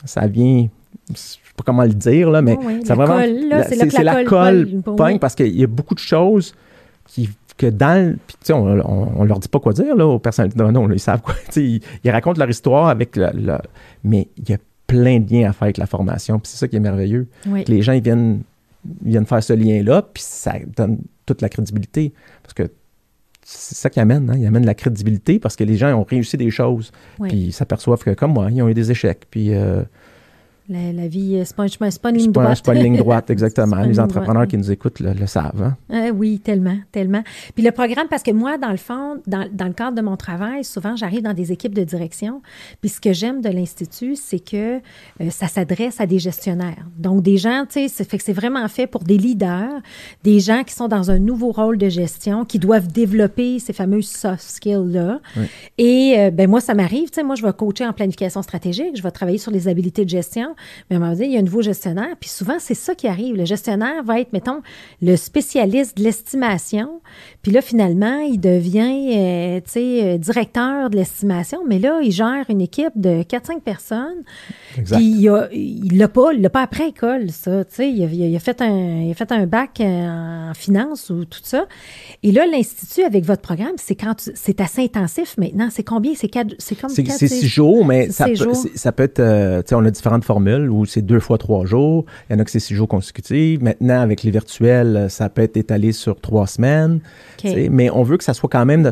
Ça vient je sais pas comment le dire, là, mais ça vraiment. C'est la, colle, pogne parce qu'il y a beaucoup de choses qui que dans puis on, on, leur dit pas quoi dire là, aux personnes non, non ils savent quoi ils, ils, racontent leur histoire avec le, mais il y a plein de liens à faire avec la formation puis c'est ça qui est merveilleux les gens ils viennent viennent faire ce lien là puis ça donne toute la crédibilité. Parce que c'est ça qui amène, hein? il amène la crédibilité parce que les gens ont réussi des choses. Puis ils s'aperçoivent que, comme moi, ils ont eu des échecs. Puis euh, la, vie, euh, c'est pas, pas, une ligne droite. C'est pas une ligne droite, exactement. Les entrepreneurs qui nous écoutent le, savent. Hein? Euh, oui, tellement, tellement. Puis le programme, parce que moi, dans le fond, dans, dans le cadre de mon travail, souvent, j'arrive dans des équipes de direction. Puis ce que j'aime de l'Institut, c'est que euh, ça s'adresse à des gestionnaires. Donc, des gens, tu sais, c'est fait que c'est vraiment fait pour des leaders, des gens qui sont dans un nouveau rôle de gestion, qui doivent développer ces fameux soft skills-là. Et ben moi, ça m'arrive, tu sais, moi, je vais coacher en planification stratégique, je vais travailler sur les habiletés de gestion. Mais à un moment donné, il y a un nouveau gestionnaire, puis souvent, c'est ça qui arrive. Le gestionnaire va être, mettons, le spécialiste de l'estimation, puis là, finalement, il devient, euh, tu sais, euh, directeur de l'estimation, mais là, il gère une équipe de 4-5 personnes, exact. puis il l'a pas, il l'a pas après école, ça, tu sais, il, a, fait un, il a fait un bac en finance ou tout ça. Et là, l'Institut, avec votre programme, c'est quand c'est assez intensif maintenant. C'est combien? C'est comme C'est six jours, mais ça peut, ça peut être, euh, tu sais, on a différentes formules où c'est deux fois trois jours. Il y en a que c'est six jours consécutifs. Maintenant, avec les virtuels, ça peut être étalé sur trois semaines. Mais on veut que ça soit quand même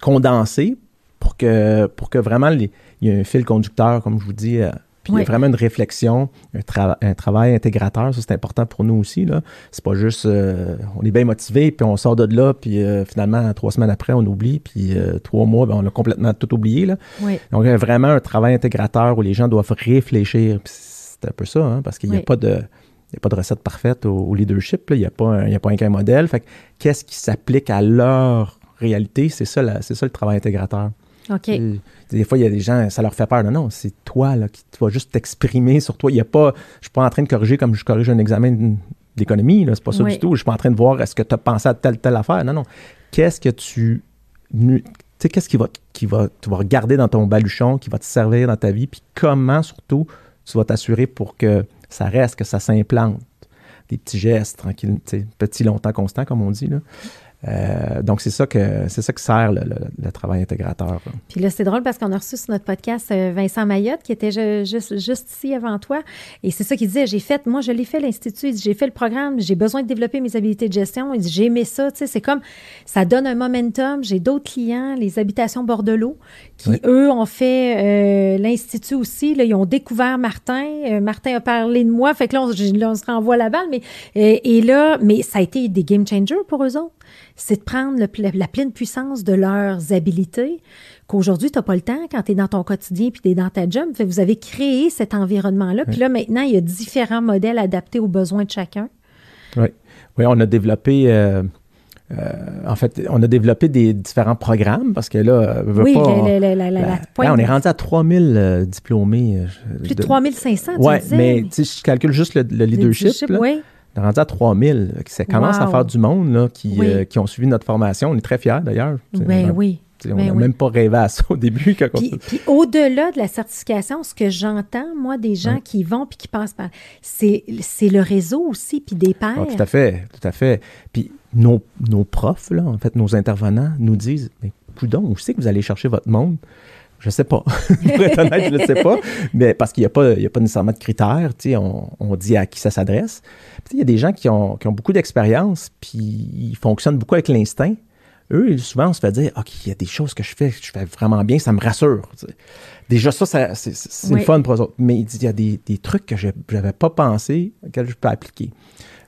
condensé pour que, pour que vraiment il y ait un fil conducteur, comme je vous dis, il y a vraiment une réflexion, un, travail intégrateur, ça c'est important pour nous aussi. Là. C'est pas juste euh, on est bien motivé, puis on sort de là, puis euh, finalement, trois semaines après, on oublie, puis euh, trois mois, ben, on a complètement tout oublié. Là. Donc, il y a vraiment un travail intégrateur où les gens doivent réfléchir. C'est un peu ça, hein, parce qu'il n'y a pas de. a pas de recette parfaite au, leadership. Il n'y a, pas un, a pas un modèle. Fait qu'est-ce qui s'applique à leur réalité? C'est ça, c'est ça le travail intégrateur. Des fois, il y a des gens, ça leur fait peur. Non, non, c'est toi là, qui tu vas juste t'exprimer sur toi. Il y a pas, je suis pas en train de corriger comme je corrige un examen d'économie. C'est pas ça du tout. Je suis pas en train de voir est-ce que tu as pensé à telle, telle affaire? Non, non. Qu'est-ce que tu. Tu sais, qu'est-ce qui va, qui va, tu vas regarder dans ton baluchon, qui va te servir dans ta vie, puis comment surtout tu vas t'assurer pour que ça reste, que ça s'implante? Des petits gestes, tranquilles, petit longtemps constant, comme on dit. Là. Euh, donc, c'est ça que c'est ça que sert le, le, travail intégrateur. Puis là, c'est drôle parce qu'on a reçu sur notre podcast euh, Vincent Mayotte, qui était juste, juste ici avant toi. Et c'est ça qu'il disait, j'ai fait, moi, je l'ai fait l'Institut, j'ai fait le programme, j'ai besoin de développer mes habiletés de gestion. Il dit, j'ai aimé ça, tu sais, c'est comme, ça donne un momentum. J'ai d'autres clients, les habitations Bordelot, qui, eux, ont fait euh, l'Institut aussi. Là, ils ont découvert Martin. Martin a parlé de moi, fait que là, on, se renvoie la balle. Mais, et là, mais ça a été des game changers pour eux autres c'est de prendre la, pleine puissance de leurs habiletés qu'aujourd'hui, tu n'as pas le temps quand tu es dans ton quotidien puis tu es dans ta job. vous avez créé cet environnement-là. Puis là, maintenant, il y a différents modèles adaptés aux besoins de chacun. Oui, oui on a développé... Euh, euh, en fait, on a développé des différents programmes parce que là, oui, pas, on, on est rendu à 3000 euh, diplômés. Plus de, 3500, tu Oui, mais si je calcule juste le, leadership, oui on est rendu à 3000. Ça commence à faire du monde là, qui, euh, qui ont suivi notre formation. On est très fiers d'ailleurs. Ben oui. On n'a ben même pas rêvé à ça au début. Puis, puis au-delà de la certification, ce que j'entends, moi, des gens qui vont puis qui passent par, c'est le réseau aussi, puis des pairs. Ah, tout à fait, tout à fait. Puis nos, nos profs, là, en fait, nos intervenants nous disent, mais coudon, où c'est que vous allez chercher votre monde? Je sais pas. Pour être honnête, je ne sais pas. Mais parce qu'il n'y a, pas, a pas nécessairement de critères. On, on dit à qui ça s'adresse. Il y a des gens qui ont, qui ont beaucoup d'expérience, puis ils fonctionnent beaucoup avec l'instinct. Eux, souvent, on se fait dire OK, il y a des choses que je fais, que je fais vraiment bien, ça me rassure. Déjà, ça, ça c'est le fun pour eux autres. Mais il y a des, des trucs que je n'avais pas pensé, auxquels je peux appliquer.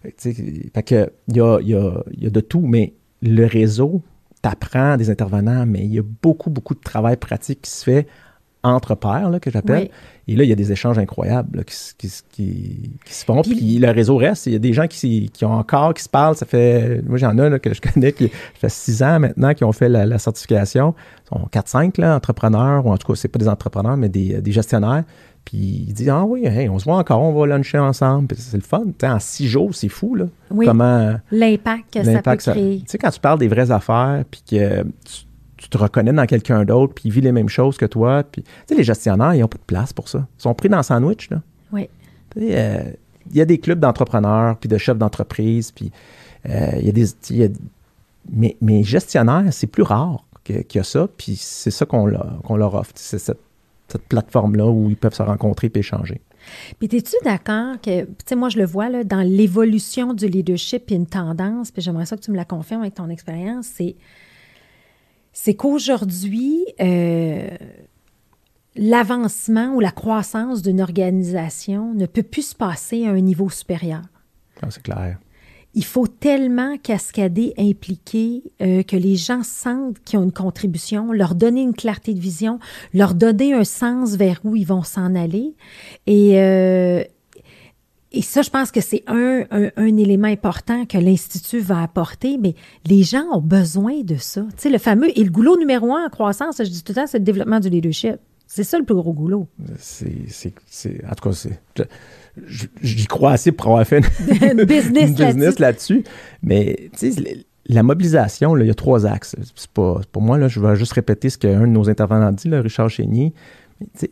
Fait que, il y a, il y, a, il y a de tout, mais le réseau, t'apprends des intervenants, mais il y a beaucoup, beaucoup de travail pratique qui se fait entre pairs, là, que j'appelle. Et là, il y a des échanges incroyables qui, qui, se font. Puis, le réseau reste. Il y a des gens qui, qui ont encore, qui se parlent. Ça fait, moi, j'en ai que je connais qui fait six ans maintenant qui ont fait la, certification. Ils sont 4-5 entrepreneurs, ou en tout cas, c'est pas des entrepreneurs, mais des, des gestionnaires. Puis il dit Ah oui, on se voit encore, on va luncher ensemble. c'est le fun. en six jours, c'est fou, là. Oui. Comment. L'impact que ça peut créer. Tu sais, quand tu parles des vraies affaires, puis que tu, te reconnais dans quelqu'un d'autre, puis il vit les mêmes choses que toi. Puis, tu sais, les gestionnaires, ils n'ont pas de place pour ça. Ils sont pris dans le sandwich, là. Oui. Euh, il y a des clubs d'entrepreneurs, puis de chefs d'entreprise, puis euh, il y a des. mais, mais gestionnaires, c'est plus rare qu'il y a ça, puis c'est ça qu'on leur offre. C'est cette cette plateforme-là où ils peuvent se rencontrer et échanger. Puis, es-tu d'accord que, tu sais, moi, je le vois là, dans l'évolution du leadership et une tendance, puis j'aimerais ça que tu me la confirmes avec ton expérience, c'est, c'est qu'aujourd'hui, euh, l'avancement ou la croissance d'une organisation ne peut plus se passer à un niveau supérieur. Ah, c'est clair il faut tellement cascader, impliquer, euh, que les gens sentent qu'ils ont une contribution, leur donner une clarté de vision, leur donner un sens vers où ils vont s'en aller. Et, euh, et ça, je pense que c'est un, un, élément important que l'Institut va apporter, mais les gens ont besoin de ça. Tu sais, le fameux, et le goulot numéro un en croissance, je dis tout le temps, c'est le développement du leadership. C'est ça le plus gros goulot. C'est, en tout cas, c'est j'y crois assez pour avoir fait une, business, là-dessus. Mais tu sais, la mobilisation, il y a trois axes. Pas, pour moi, là, je vais juste répéter ce qu'un de nos intervenants dit, là, Richard Chénier.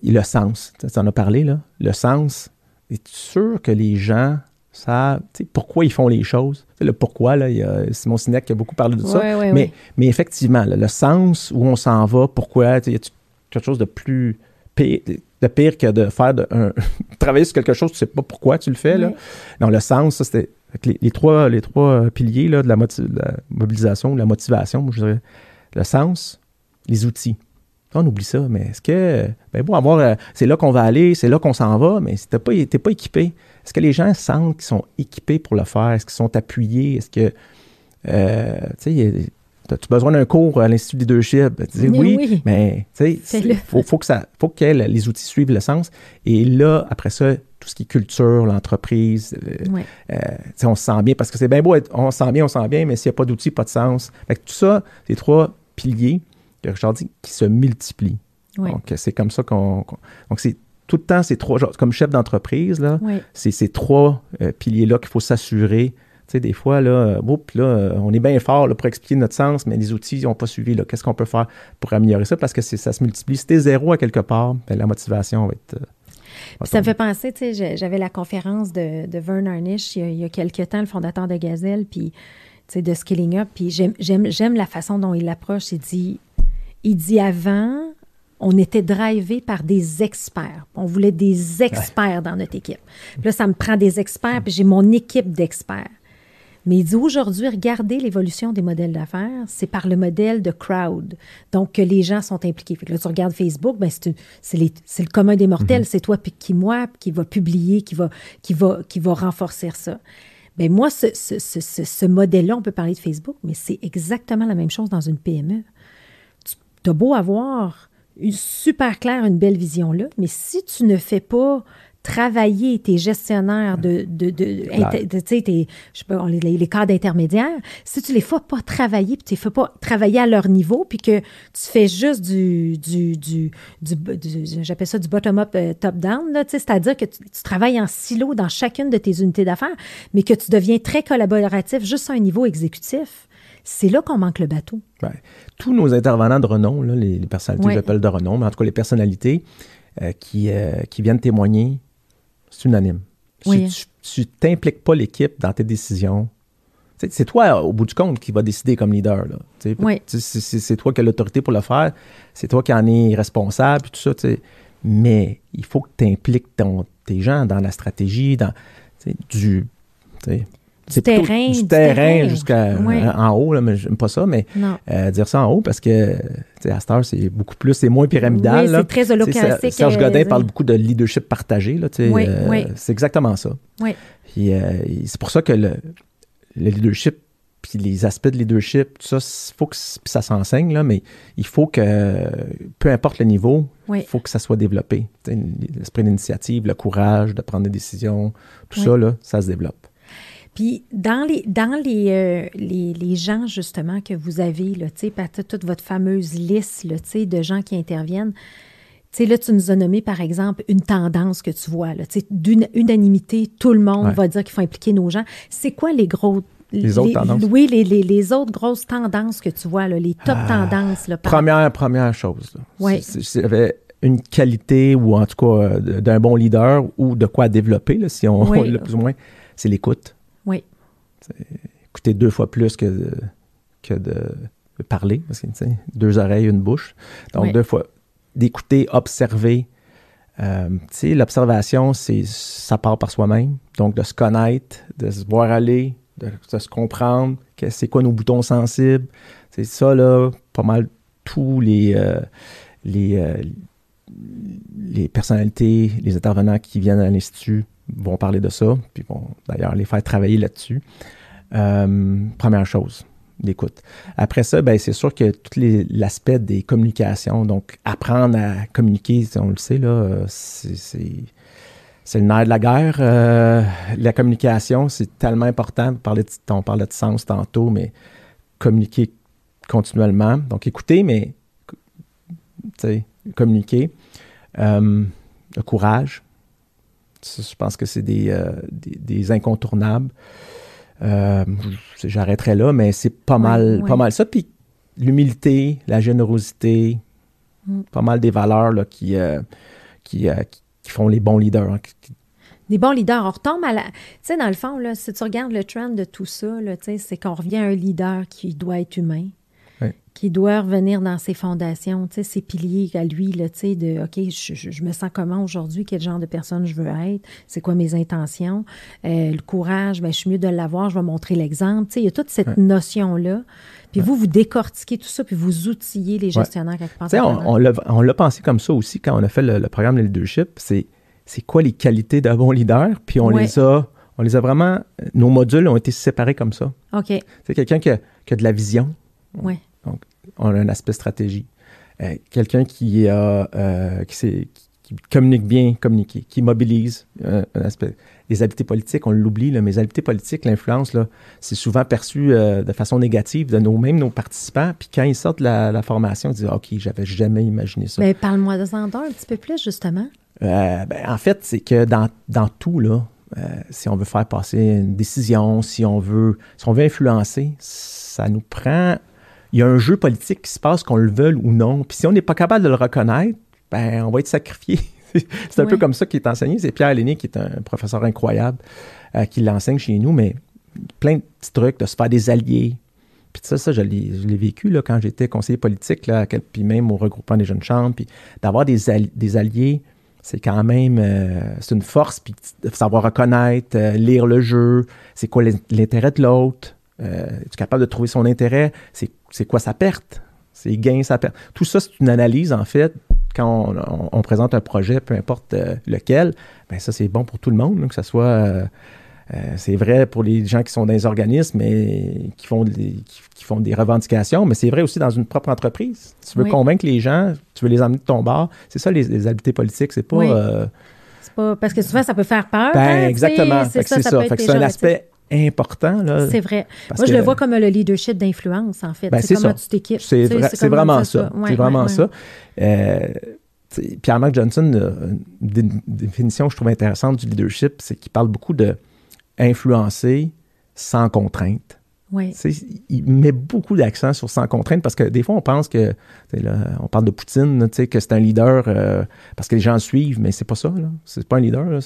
Le sens, tu en as parlé, là. Le sens, es-tu sûr que les gens savent pourquoi ils font les choses? le pourquoi, là, il y a Simon Sinek qui a beaucoup parlé de ça. mais, mais effectivement, le sens, où on s'en va, pourquoi, y a quelque chose de plus de pire que de faire de, un, travailler sur quelque chose, tu sais pas pourquoi tu le fais. Là. Non, le sens, ça, c'était les, trois, les trois piliers là, de, la mobilisation, de la motivation, je dirais. Le sens, les outils. On oublie ça, mais est-ce que, ben bon, avoir, euh, c'est là qu'on va aller, c'est là qu'on s'en va, mais si tu pas, pas équipé, est-ce que les gens sentent qu'ils sont équipés pour le faire? Est-ce qu'ils sont appuyés? Est-ce que, euh, tu sais, As-tu besoin d'un cours à l'Institut leadership? Ben, tu dis oui, mais tu sais, il faut, faut, que ça, faut que les outils suivent le sens. Et là, après ça, tout ce qui est culture, l'entreprise, euh, euh, on se sent bien parce que c'est bien beau, on se sent bien, on se sent bien, mais s'il n'y a pas d'outils, pas de sens. Fait tout ça, ces trois piliers que Richard dit qui se multiplient. Donc, c'est comme ça qu'on. donc, c'est tout le temps ces trois, comme chef d'entreprise, là, c'est ces trois euh, piliers-là qu'il faut s'assurer sais, des fois, là, euh, là, euh, on est bien fort pour expliquer notre sens, mais les outils n'ont pas suivi. Qu'est-ce qu'on peut faire pour améliorer ça? Parce que ça se multiplie. Si t'es zéro à quelque part, ben, la motivation va être. Euh, ça me fait penser, tu sais, j'avais la conférence de, de Vern Arnish il y, a, quelques temps, le fondateur de Gazelle, puis de Skilling Up. Puis j'aime la façon dont il l'approche. Il dit, il dit avant, on était drivé par des experts. On voulait des experts dans notre équipe. Puis là, ça me prend des experts, puis j'ai mon équipe d'experts. Mais il dit aujourd'hui, regardez l'évolution des modèles d'affaires, c'est par le modèle de crowd. Donc, que les gens sont impliqués. Fait que là, tu regardes Facebook, ben, c'est le commun des mortels. Mhm. C'est toi puis qui moi qui va publier, qui va, qui va, qui va renforcer ça. Ben moi, ce, ce, ce, ce modèle-là, on peut parler de Facebook, mais c'est exactement la même chose dans une PME. Tu as beau avoir une super claire, une belle vision là, mais si tu ne fais pas travailler tes gestionnaires de, de, de, tu sais, je sais pas, les, les cadres intermédiaires, si tu les fais pas travailler, puis tu les fais pas travailler à leur niveau, puis que tu fais juste du, du, du, j'appelle ça du bottom-up, euh, top-down, tu sais, c'est-à-dire que tu, travailles en silo dans chacune de tes unités d'affaires, mais que tu deviens très collaboratif juste à un niveau exécutif. C'est là qu'on manque le bateau. tous nos intervenants de renom, là, les, personnalités, j'appelle de renom, mais en tout cas les personnalités euh, qui, euh, qui viennent témoigner c'est unanime. Si tu t'impliques pas l'équipe dans tes décisions, c'est toi, au bout du compte, qui va décider comme leader. C'est toi qui as l'autorité pour le faire. C'est toi qui en es responsable, tout ça. Mais il faut que tu impliques tes gens dans la stratégie, dans du du terrain. Du, terrain, jusqu'à euh, en haut, là, mais j'aime pas ça, mais euh, dire ça en haut parce que à cette heure, c'est beaucoup plus, c'est moins pyramidal. Oui, c'est très holocratique. Serge Godin parle beaucoup de leadership partagé. Là, oui, euh, C'est exactement ça. Oui. c'est pour ça que le, le leadership puis les aspects de leadership, tout ça, il faut que ça s'enseigne, là, mais il faut que, peu importe le niveau, il faut que ça soit développé. L'esprit d'initiative, le courage de prendre des décisions, tout ça, là, ça se développe. Puis dans les, dans les, euh, les, les, gens, justement, que vous avez, là, toute votre fameuse liste là, de gens qui interviennent, tu sais, là, tu nous as nommé, par exemple, une tendance que tu vois, là, d'une unanimité, tout le monde va dire qu'il faut impliquer nos gens. C'est quoi les gros... Les autres tendances? Oui, les, les, les, autres grosses tendances que tu vois, là, les top ah, tendances. Là, première, première chose, oui. avait une qualité, ou en tout cas euh, d'un bon leader, ou de quoi développer, là, si on le plus ou moins, c'est l'écoute. Écouter deux fois plus que de, que de, parler, parce que deux oreilles, une bouche. Donc, deux fois. D'écouter, observer. Euh, l'observation, c'est ça part par soi-même. Donc, de se connaître, de se voir aller, de, se comprendre, c'est quoi nos boutons sensibles. C'est ça, là, pas mal tous les, euh, les, euh, les personnalités, les intervenants qui viennent à l'Institut vont parler de ça, puis vont d'ailleurs les faire travailler là-dessus. Euh, première chose, l'écoute. Après ça, ben, c'est sûr que tout l'aspect des communications, donc apprendre à communiquer, on le sait, là, c'est le nerf de la guerre. Euh, la communication, c'est tellement important. On parlait, de, sens tantôt, mais communiquer continuellement. Donc, écouter, mais communiquer. Euh, le courage, je pense que c'est des, euh, des, incontournables. Euh, j'arrêterai là, mais c'est pas mal, pas mal ça. Puis l'humilité, la générosité, mm. pas mal des valeurs là, qui, euh, qui, qui, font les bons leaders. Hein, des bons leaders. On retombe à la. Tu sais, dans le fond, là, si tu regardes le trend de tout ça, c'est qu'on revient à un leader qui doit être humain, qui doit revenir dans ses fondations, ses piliers à lui, là, de OK, je, me sens comment aujourd'hui, quel genre de personne je veux être, c'est quoi mes intentions, euh, le courage, ben, je suis mieux de l'avoir, je vais montrer l'exemple. Il y a toute cette notion-là. Puis vous, vous décortiquez tout ça, puis vous outillez les gestionnaires ouais. On, on l'a pensé comme ça aussi quand on a fait le, programme de leadership. C'est c'est quoi les qualités d'un bon leader, puis on les a on les a vraiment, nos modules ont été séparés comme ça. OK. C'est quelqu'un qui qui a de la vision. Oui on a un aspect stratégie. Euh, quelqu'un qui, a, euh, qui, communique bien, communiquer, qui mobilise euh, un aspect. Les habiletés politiques, on l'oublie, mais les habiletés politiques, l'influence, c'est souvent perçu de façon négative de nous mêmes nos participants. Puis quand ils sortent de la, formation, ils disent OK, j'avais jamais imaginé ça. Mais ben, parle-moi de ça un petit peu plus, justement. Ben, en fait, c'est que dans, dans tout, là, si on veut faire passer une décision, si on veut, si on veut influencer, ça nous prend il y a un jeu politique qui se passe, qu'on le veuille ou non. Puis si on n'est pas capable de le reconnaître, ben, on va être sacrifié. c'est un peu comme ça qui est enseigné. C'est Pierre Léné, qui est un professeur incroyable, euh, qui l'enseigne chez nous, mais plein de petits trucs, de se faire des alliés. Puis ça, ça, je l'ai vécu là, quand j'étais conseiller politique, là, puis même au regroupement des jeunes chambres, puis d'avoir des, des alliés, c'est quand même, euh, c'est une force, puis de savoir reconnaître, euh, lire le jeu, c'est quoi l'intérêt de l'autre, euh, es capable de trouver son intérêt, c'est quoi sa perte, ses gains, sa perte. Tout ça, c'est une analyse, en fait, quand on, présente un projet, peu importe euh, lequel, ben ça, c'est bon pour tout le monde, que ce soit euh, c'est vrai pour les gens qui sont dans les organismes et qui font des, qui, font des revendications, mais c'est vrai aussi dans une propre entreprise. Tu veux convaincre les gens, tu veux les emmener de ton bord. C'est ça, les, les habiletés politiques. C'est pas, euh, pas. parce que souvent, ça peut faire peur. Ben, hein, exactement. C'est ça. ça, c'est un aspect important. C'est vrai. Moi, je le vois comme le leadership d'influence, en fait. Ben, c'est comment tu t'équipes. C'est vraiment ça. c'est vraiment ça. Pierre-Marc Johnson, une définition que je trouve intéressante du leadership, c'est qu'il parle beaucoup de influencer sans contrainte. Oui. Il met beaucoup d'accent sur sans contrainte parce que des fois, on pense que, là, on parle de Poutine, que c'est un leader euh, parce que les gens le suivent, mais c'est pas ça. C'est pas un leader. Là,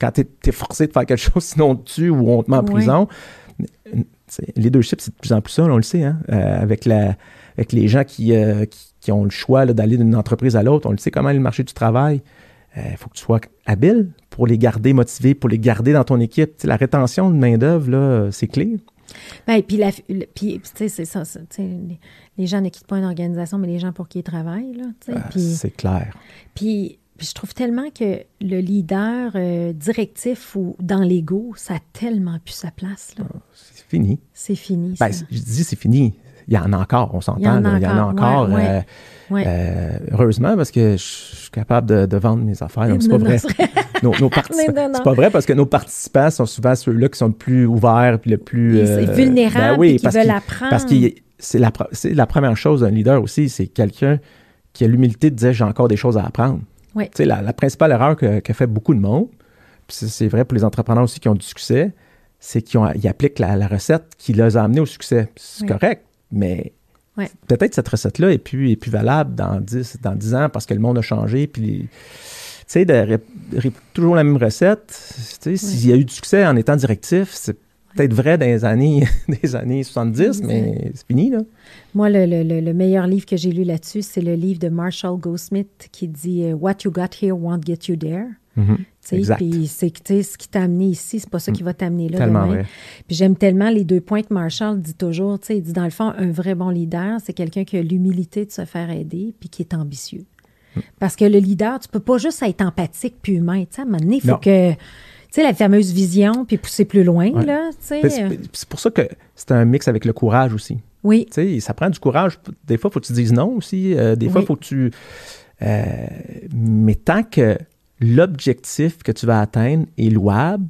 Quand tu es, forcé de faire quelque chose, sinon on te tue ou on te met en prison. Le leadership, c'est de plus en plus ça, on le sait, hein, euh, avec, la, avec les gens qui, euh, qui, ont le choix d'aller d'une entreprise à l'autre. On le sait comment est le marché du travail. Il faut que tu sois habile pour les garder motivés, pour les garder dans ton équipe. la rétention de main-d'œuvre, c'est clé. Ben, puis, la, puis c'est ça. Les, les, gens ne quittent pas une organisation, mais les gens pour qui ils travaillent. Là, ah, c'est clair. Puis, je trouve tellement que le leader euh, directif ou dans l'ego, ça a tellement plus sa place. Là. Ah, c'est fini. C'est fini. Ben, je dis c'est fini. Il y en a encore, on s'entend. Il y en a encore. Euh, euh, heureusement, parce que je suis capable de, vendre mes affaires. C'est pas vrai. nos, C'est pas vrai parce que nos participants sont souvent ceux-là qui sont le plus ouverts puis le plus. Euh, vulnérables ben qui veulent apprendre. Parce que c'est la, la, première chose d'un leader aussi, c'est quelqu'un qui a l'humilité de dire j'ai encore des choses à apprendre. Oui. La, la principale erreur que, fait beaucoup de monde, c'est vrai pour les entrepreneurs aussi qui ont du succès, c'est qu'ils appliquent la, recette qui les a amenés au succès. C'est correct, mais Peut-être cette recette-là est plus, est plus valable dans 10, dans 10 ans parce que le monde a changé. Puis, sais, de toujours la même recette, s'il y a eu du succès en étant directif, c'est peut-être vrai dans les années, des années 70, mais c'est fini, là. Moi, le, le, le meilleur livre que j'ai lu là-dessus, c'est le livre de Marshall Goldsmith qui dit euh, What you got here won't get you there. Mm-hmm. Puis c'est ce qui t'a amené ici, c'est pas ça qui va t'amener là demain. Puis j'aime tellement les deux points que Marshall dit toujours. Il dit dans le fond, un vrai bon leader, c'est quelqu'un qui a l'humilité de se faire aider puis qui est ambitieux. Parce que le leader, tu peux pas juste être empathique puis humain. À un moment donné, il faut que. Tu sais, la fameuse vision, puis pousser plus loin, là, C'est pour ça que c'est un mix avec le courage aussi. Oui. Tu sais, ça prend du courage. Des fois, il faut que tu dises non aussi. Euh, des fois, il faut que tu... Euh, mais tant que l'objectif que tu vas atteindre est louable,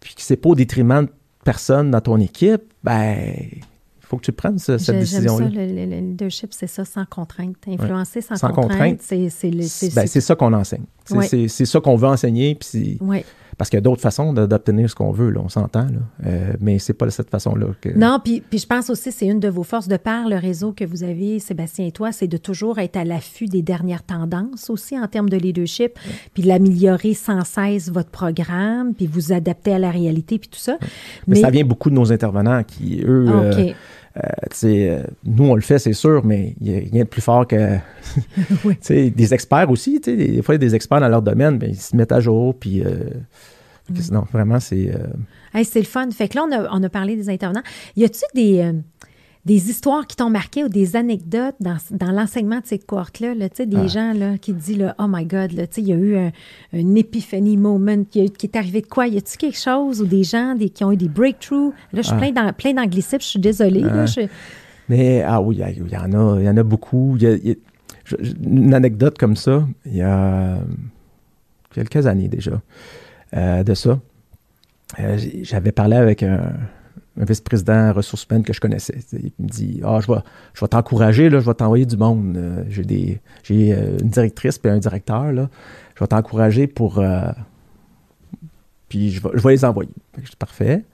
puis que c'est pas au détriment de personne dans ton équipe, ben faut que tu prennes cette décision-là. Le, le, le, leadership, c'est ça, sans contrainte. Influencer sans, contrainte, c'est ben, ça qu'on enseigne. C'est ça qu'on veut enseigner. Puis oui. Parce qu'il y a d'autres façons d'obtenir ce qu'on veut, là, on s'entend, euh, mais c'est pas de cette façon-là que... Non, puis, puis je pense aussi c'est une de vos forces de par le réseau que vous avez, Sébastien et toi, c'est de toujours être à l'affût des dernières tendances aussi en termes de leadership, puis l'améliorer sans cesse votre programme, puis vous adapter à la réalité, puis tout ça. Mais, ça vient beaucoup de nos intervenants qui, eux... Euh, euh, nous, on le fait, c'est sûr, mais il n'y a rien de plus fort que des experts aussi. Des fois, il y a des experts dans leur domaine, mais ils se mettent à jour. Puis, euh, non, vraiment, c'est. Euh, c'est le fun. Fait que là, on a, on a parlé des intervenants. Y a-tu des des histoires qui t'ont marqué ou des anecdotes dans, dans l'enseignement de ces cohortes-là, là, des ah. gens là, qui disent là, Oh my God, il y a eu un, un epiphany moment, qui, est arrivé de quoi? Y a-tu quelque chose? Ou des gens des, qui ont eu des breakthroughs? Là, je suis ah. plein, plein d'anglicisme, je suis désolée. Là. Mais, ah oui, il y, en a, il y en a beaucoup. Y a, une anecdote comme ça, il y a quelques années déjà euh, de ça. Euh, j'avais parlé avec un un vice-président ressources humaines que je connaissais. Il me dit Ah, je vais, je vais t'encourager, je vais t'envoyer du monde. Euh, j'ai des j'ai euh, une directrice et un directeur. Là. Je vais t'encourager pour. Euh, puis je vais, je les envoyer. C'est parfait.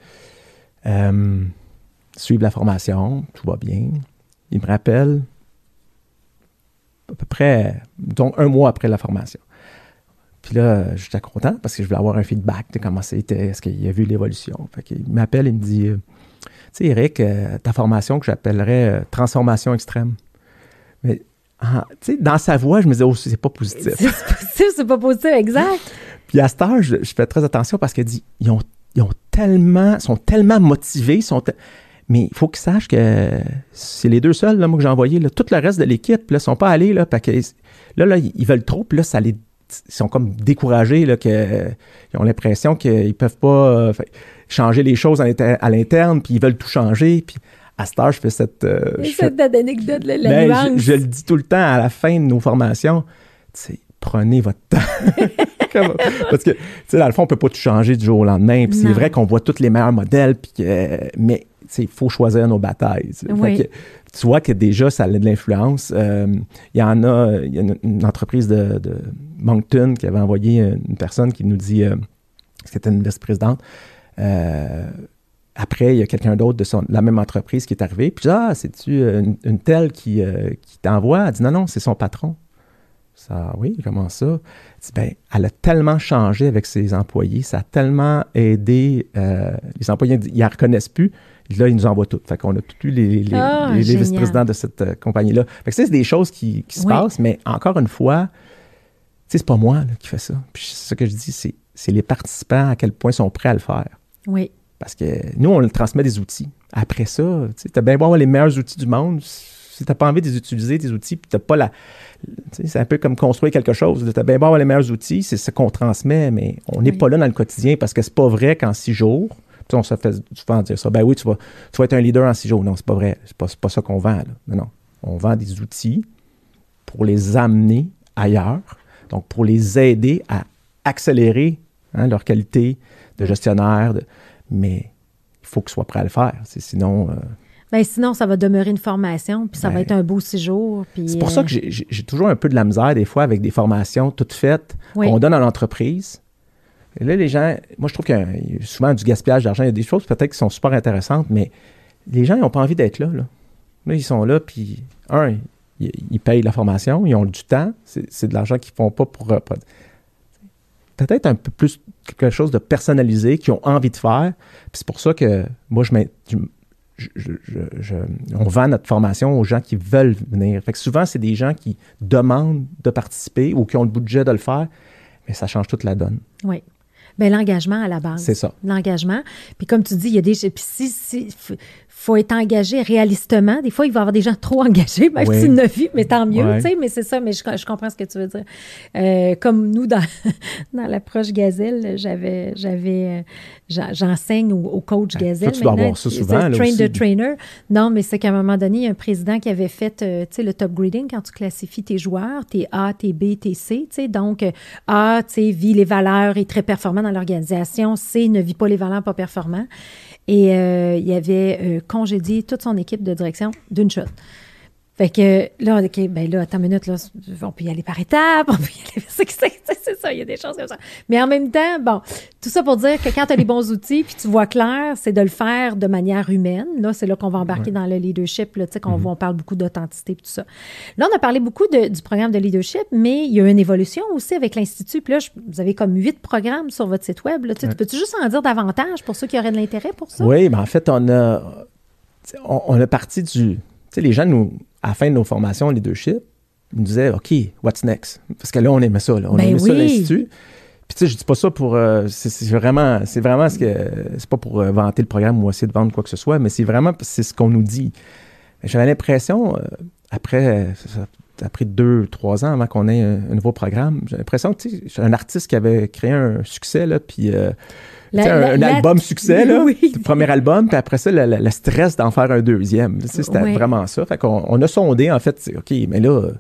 suivre la formation, tout va bien. Il me rappelle à peu près, donc un mois après la formation. Puis là, j'étais content parce que je voulais avoir un feedback de comment c'était, est-ce qu'il a vu l'évolution. Fait qu'il m'appelle et me dit Tu sais, Eric, ta formation que j'appellerais transformation extrême. Mais ah, tu sais, dans sa voix, je me disais, oh, c'est pas positif. C'est positif, c'est pas positif, exact. Puis à cette heure, je, fais très attention parce qu'elle dit, ils ont, ils ont tellement, sont tellement motivés, sont mais il faut qu'ils sachent que c'est les deux seuls, là, moi, que j'ai envoyés. Là. Tout le reste de l'équipe, là, sont pas allés, là, parce que là, là, ils veulent trop, puis là, ça les ils sont comme découragés, là, que, ils ont l'impression qu'ils peuvent pas euh, changer les choses à l'interne, puis ils veulent tout changer, puis à cette heure, je fais cette... Euh, cette anecdote, la, ben, je, le dis tout le temps à la fin de nos formations, prenez votre temps. Parce que, tu sais, dans le fond, on peut pas tout changer du jour au lendemain. Puis c'est vrai qu'on voit tous les meilleurs modèles, puis mais il faut choisir nos batailles. Tu vois que déjà, ça a de l'influence. Euh, il y en a, il y a une, entreprise de, Moncton qui avait envoyé une personne qui nous dit, euh, c'était une vice-présidente, euh, après, il y a quelqu'un d'autre de la même entreprise qui est arrivé. Puis, ah, c'est-tu une, telle qui, t'envoie? Elle dit, non, non, c'est son patron. Ça, oui, comment ça? Ben, elle a tellement changé avec ses employés, ça a tellement aidé. les employés, ils ne la reconnaissent plus. Là, ils nous envoient tout. Fait qu'on a tous les, les, ah, vice-présidents de cette euh, compagnie-là. Fait que c'est des choses qui, se passent, mais encore une fois, c'est pas moi qui fais ça. Puis ce que je dis, c'est, c'est les participants à quel point sont prêts à le faire. Oui. Parce que nous, on transmet des outils. Après ça, tu as bien beau avoir les meilleurs outils du monde. Si tu n'as pas envie d'utiliser tes outils, puis tu pas la. C'est un peu comme construire quelque chose. Tu as bien beau avoir les meilleurs outils, c'est ce qu'on transmet, mais on n'est pas là dans le quotidien parce que c'est pas vrai qu'en six jours, on se fait souvent dire ça. Ben oui, tu vas, tu vas être un leader en six jours. Non, c'est pas vrai. C'est pas, pas ça qu'on vend. Non, non. On vend des outils pour les amener ailleurs, donc pour les aider à accélérer hein, leur qualité de gestionnaire. mais il faut qu'ils soient prêts à le faire. Sinon. Euh, ben, sinon, ça va demeurer une formation, puis ça va ben être un beau séjour. C'est pour ça que euh, j'ai toujours un peu de la misère des fois avec des formations toutes faites qu'on donne à l'entreprise, là, les gens, moi, je trouve qu'il y a souvent du gaspillage d'argent. Il y a des choses peut-être qui sont super intéressantes, mais les gens, n'ont pas envie d'être là, là. ils sont là, puis, un, ils, payent la formation, ils ont du temps. C'est de l'argent qu'ils ne font pas pour. Euh, peut-être un peu plus quelque chose de personnalisé, qu'ils ont envie de faire. Puis c'est pour ça que moi, je, on vend notre formation aux gens qui veulent venir. Fait que souvent, c'est des gens qui demandent de participer ou qui ont le budget de le faire, mais ça change toute la donne. Oui. Bien, l'engagement à la base. C'est ça. L'engagement. Puis comme tu dis, il y a des. Puis si, si, faut être engagé réalistement. Des fois, il va y avoir des gens trop engagés, même s'ils ne vivent, mais tant mieux, tu sais. Mais c'est ça, mais je, je, comprends ce que tu veux dire. Euh, comme nous, dans, dans l'approche Gazelle, j'avais, j'avais, euh, j'enseigne au, au, coach Gazelle. tu dois avoir ça souvent. train the trainer. Non, mais c'est qu'à un moment donné, il y a un président qui avait fait, euh, tu sais, le top grading quand tu classifies tes joueurs, tes A, tes B, tes C, tu sais. Donc, A, tu sais, vit les valeurs, est très performant dans l'organisation. C, ne vit pas les valeurs, pas performants. Et euh, il avait euh, congédié toute son équipe de direction d'une shot. Fait que là, OK, ben là, attends une minute, là, on peut y aller par étapes, on peut y aller. C'est ça, il y a des choses comme ça. Mais en même temps, bon, tout ça pour dire que quand tu as les bons outils puis tu vois clair, c'est de le faire de manière humaine. Là, c'est là qu'on va embarquer dans le leadership, là, tu sais, qu'on mm-hmm. on parle beaucoup d'authenticité et tout ça. Là, on a parlé beaucoup du programme de leadership, mais il y a une évolution aussi avec l'Institut. Puis là, vous avez comme huit programmes sur votre site Web. Là, tu peux-tu juste en dire davantage pour ceux qui auraient de l'intérêt pour ça? Oui, mais en fait, on a, on, on a parti du. Tu sais, les gens nous à la fin de nos formations leadership, ils nous disaient OK, what's next? Parce que là, on aimait ça. Là. On ben aimait ça l'Institut. Puis tu sais, je dis pas ça pour. Euh, c'est vraiment, c'est vraiment ce que. C'est pas pour euh, vanter le programme ou essayer de vendre quoi que ce soit, mais c'est vraiment c'est ce qu'on nous dit. J'avais l'impression, euh, après, après deux, trois ans avant qu'on ait un, nouveau programme, j'ai l'impression que tu sais, un artiste qui avait créé un succès, là, puis un, album succès, là, le premier album, puis après ça, le, stress d'en faire un deuxième. C'était vraiment ça. Fait qu'on on a sondé, en fait, OK, mais là,